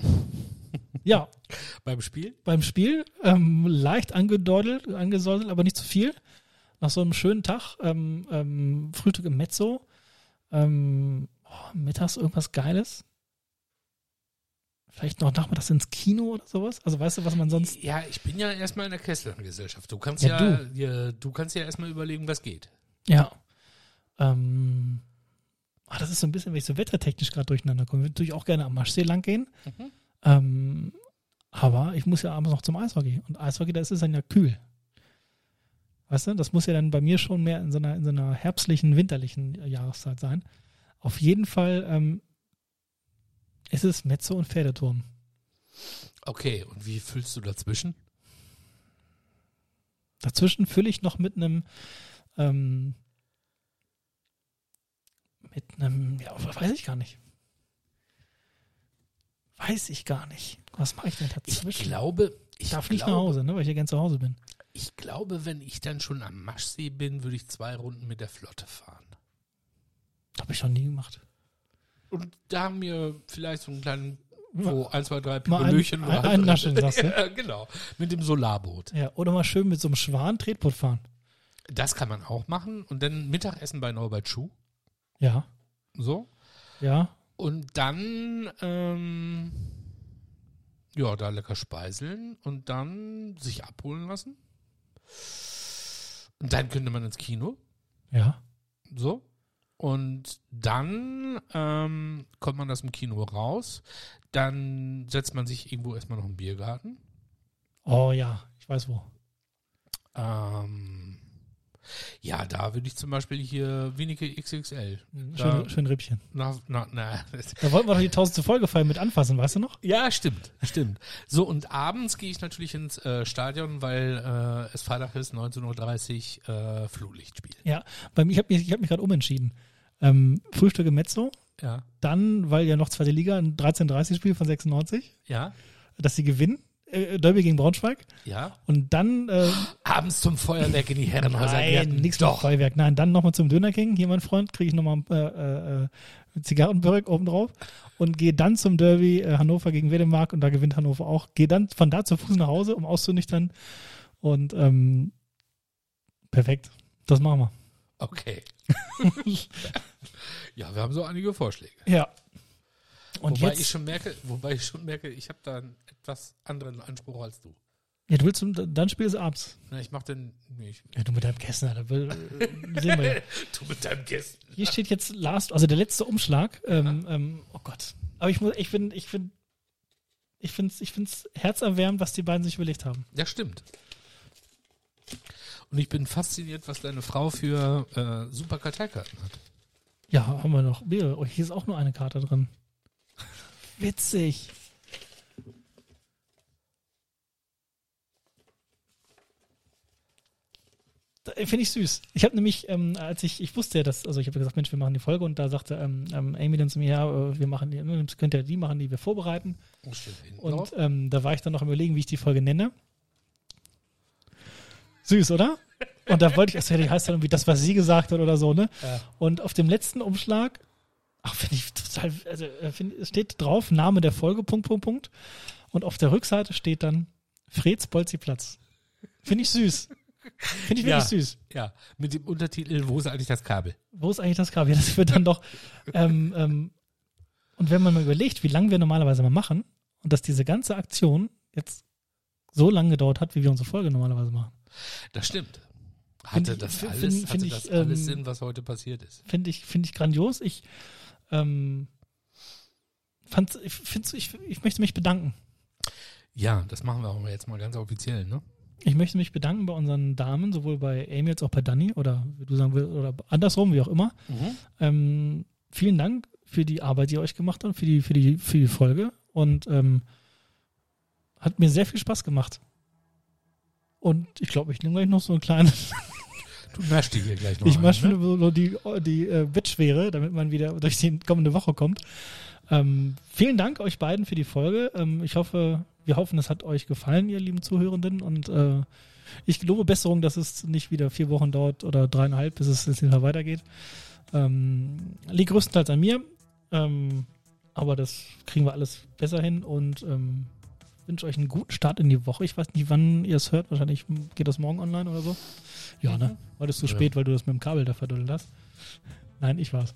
ja, Beim Spiel? beim Spiel ähm, leicht angedeutelt, angesäuselt, aber nicht zu viel. Nach so einem schönen Tag, ähm, ähm, Frühstück im Mezzo, ähm, oh, mittags irgendwas Geiles. Vielleicht noch nachmittags ins Kino oder sowas. Also weißt du, was man sonst. Ja, ich bin ja erstmal in der Kessler-Gesellschaft. Du kannst Ja, ja, ja, du kannst ja erstmal überlegen, was geht. Ja. Ähm, ah, das ist so ein bisschen, wenn ich so wettertechnisch gerade durcheinander komme. Ich würde natürlich auch gerne am Maschsee lang gehen. Mhm. Ähm, aber ich muss ja abends noch zum Eishockey. Und Eishockey, da ist es dann ja kühl. Weißt du, das muss ja dann bei mir schon mehr in so einer, in so einer herbstlichen, winterlichen Jahreszeit sein. Auf jeden Fall ähm, ist es Mezzo und Pferdeturm. Okay, und wie füllst du dazwischen? Dazwischen fülle ich noch mit einem ähm, mit einem, ja, weiß ich gar nicht. Weiß ich gar nicht. Was mache ich denn Ich dazwischen? glaube, ich ich darf nicht glaube, nach Hause, ne, weil ich ja gern zu Hause bin. Ich glaube, wenn ich dann schon am Maschsee bin, würde ich zwei Runden mit der Flotte fahren. Habe ich schon nie gemacht. Und da haben wir vielleicht so einen kleinen, so ein, zwei, drei Mal ein- ein- ein Naschen, sagst du? ja, genau. Mit dem Solarboot. Ja, oder mal schön mit so einem Schwan Tretboot fahren. Das kann man auch machen. Und dann Mittagessen bei Norbert Schuh. Ja, So. ja. Und dann, ähm, ja, da lecker speiseln und dann sich abholen lassen. Und dann könnte man ins Kino. Ja. So. Und dann ähm, kommt man aus dem Kino raus. Dann setzt man sich irgendwo erstmal noch im Biergarten. Oh ja, ich weiß wo. Ähm, ja, da würde ich zum Beispiel hier wenige XXL. Schön, Da- schön Rippchen. Na, na, na. Da wollten wir doch die tausendste Folge feiern mit anfassen, weißt du noch? Ja, stimmt, stimmt. So, und abends gehe ich natürlich ins äh, Stadion, weil äh, es Freitag ist, 19.30 Uhr, äh, Flutlichtspiel. Ja, bei mir, ich habe mich, ich hab mich gerade umentschieden. Ähm, Frühstück im Mezzo. Ja. Dann, weil ja noch zweite Liga, ein 13:30-Spiel von 96, Ja. dass sie gewinnen. Äh, Derby gegen Braunschweig. Ja. Und dann äh, Abends zum Feuerwerk in die Herrenhäuser. Nein, nichts mit Feuerwerk. Nein, dann nochmal zum Döner King. Hier, mein Freund, kriege ich nochmal äh, äh, äh, Zigarrenbörek oben drauf und gehe dann zum Derby äh, Hannover gegen Wedemark und da gewinnt Hannover auch. Gehe dann von da zu Fuß nach Hause, um auszunüchtern. Und ähm, perfekt. Das machen wir. Okay. ja, wir haben so einige Vorschläge. Ja. Und wobei jetzt, ich schon merke, wobei ich schon merke, ich habe da einen etwas anderen Anspruch als du. ja, du willst, zum- dann spielst du abends. Na, ich mach den nicht. Ja, du mit deinem Kessner, da will, äh, sehen wir ja. Du mit deinem Gästen. Hier steht jetzt Last, also der letzte Umschlag. Ähm, ähm, oh Gott. Aber ich muss, ich bin, ich bin, ich finde es ich find's herzerwärmend, was die beiden sich überlegt haben. Ja, stimmt. Und ich bin fasziniert, was deine Frau für äh, super Karteikarten hat. Ja, haben wir noch. Oh, hier ist auch nur eine Karte drin. Witzig. Da- Finde ich süß. Ich habe nämlich, ähm, als ich, ich wusste ja, dass, also ich habe gesagt, Mensch, wir machen die Folge und da sagte ähm, ähm, Amy dann zu mir, ja, äh, wir machen die, äh, könnt ihr die machen, die wir vorbereiten. Und ähm, da war ich dann noch am überlegen, wie ich die Folge nenne. Süß, oder? Und da wollte ich, also die heißt dann irgendwie das, was sie gesagt hat oder so, ne? Ja. Und auf dem letzten Umschlag, ach, finde ich total, also äh, find, es steht drauf, Name der Folge, Punkt, Punkt, Punkt. Und auf der Rückseite steht dann Freds Bolzi-Platz. Finde ich süß. Finde ich Ja. wirklich süß. Ja, mit dem Untertitel, wo ist eigentlich das Kabel? Wo ist eigentlich das Kabel? Ja, das wird dann doch. ähm, ähm, und wenn man mal überlegt, wie lange wir normalerweise mal machen und dass diese ganze Aktion jetzt so lange gedauert hat, wie wir unsere Folge normalerweise machen, Das stimmt. Hatte Find ich- das find- alles, find hatte ich, das alles ähm, Sinn, was heute passiert ist? finde ich, finde ich grandios. Ich, ähm, fand's, ich, ich, ich möchte mich bedanken. Ja, das machen wir auch jetzt mal ganz offiziell, ne? Ich möchte mich bedanken bei unseren Damen, sowohl bei Amy als auch bei Dani oder wie du sagen willst, oder andersrum, wie auch immer. Ähm, vielen Dank für die Arbeit, die ihr euch gemacht habt, für die, für die, für die Folge. Und ähm, hat mir sehr viel Spaß gemacht. Und ich glaube, ich nehme gleich noch so einen kleinen. Du naschst die hier gleich noch ich mache ne? so die, die äh, Bettschwere, damit man wieder durch die kommende Woche kommt. Ähm, vielen Dank euch beiden für die Folge. Ähm, ich hoffe, wir hoffen, es hat euch gefallen, ihr lieben Zuhörenden. Und äh, ich gelobe Besserung, dass es nicht wieder vier Wochen dauert oder dreieinhalb, bis es jetzt wieder weitergeht. Ähm, liegt größtenteils an mir. Ähm, aber das kriegen wir alles besser hin und ähm, wünsche euch einen guten Start in die Woche. Ich weiß nicht, wann ihr es hört. Wahrscheinlich geht das morgen online oder so. Ja, ne? Heute ist zu Ja. spät, weil du das mit dem Kabel da verdüttelt hast. Nein, ich war's.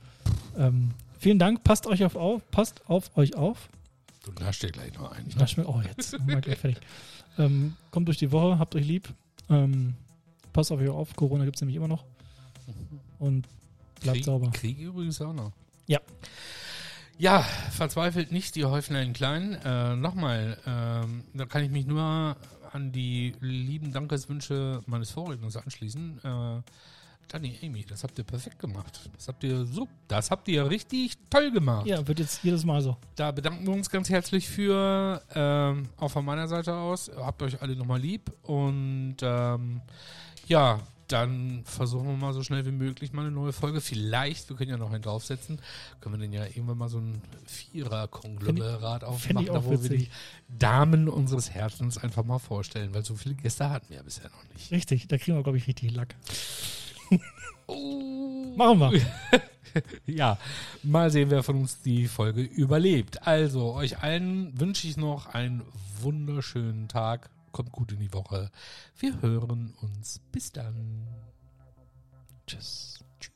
Ähm, vielen Dank. Passt euch auf, auf passt auf euch auf. Du naschst dir gleich noch ein. Ich Ne? nasch mir, oh, jetzt sind wir gleich fertig. Ähm, kommt durch die Woche, habt euch lieb. Ähm, passt auf euch auf. Corona gibt's nämlich immer noch. Und bleibt Krieg, sauber. Krieg übrigens auch noch. Ja. Ja, verzweifelt nicht, die Häuflein klein. Äh, Nochmal, ähm, da kann ich mich nur an die lieben Dankeswünsche meines Vorredners anschließen. Äh, Danny, Amy, das habt ihr perfekt gemacht. Das habt ihr so, das habt ihr richtig toll gemacht. Ja, wird jetzt jedes Mal so. Da bedanken wir uns ganz herzlich für, ähm, auch von meiner Seite aus. Habt euch alle nochmal lieb und ähm, ja, dann versuchen wir mal so schnell wie möglich mal eine neue Folge. Vielleicht, wir können ja noch einen draufsetzen, können wir dann ja irgendwann mal so ein Vierer-Konglomerat aufmachen, da wo wir die. Damen unseres Herzens einfach mal vorstellen, weil so viele Gäste hatten wir ja bisher noch nicht. Richtig, da kriegen wir, glaube ich, richtig Lack. Oh. Machen wir. Ja, mal sehen, wer von uns die Folge überlebt. Also, euch allen wünsche ich noch einen wunderschönen Tag. Kommt gut in die Woche. Wir hören uns. Bis dann. Tschüss. Tschüss.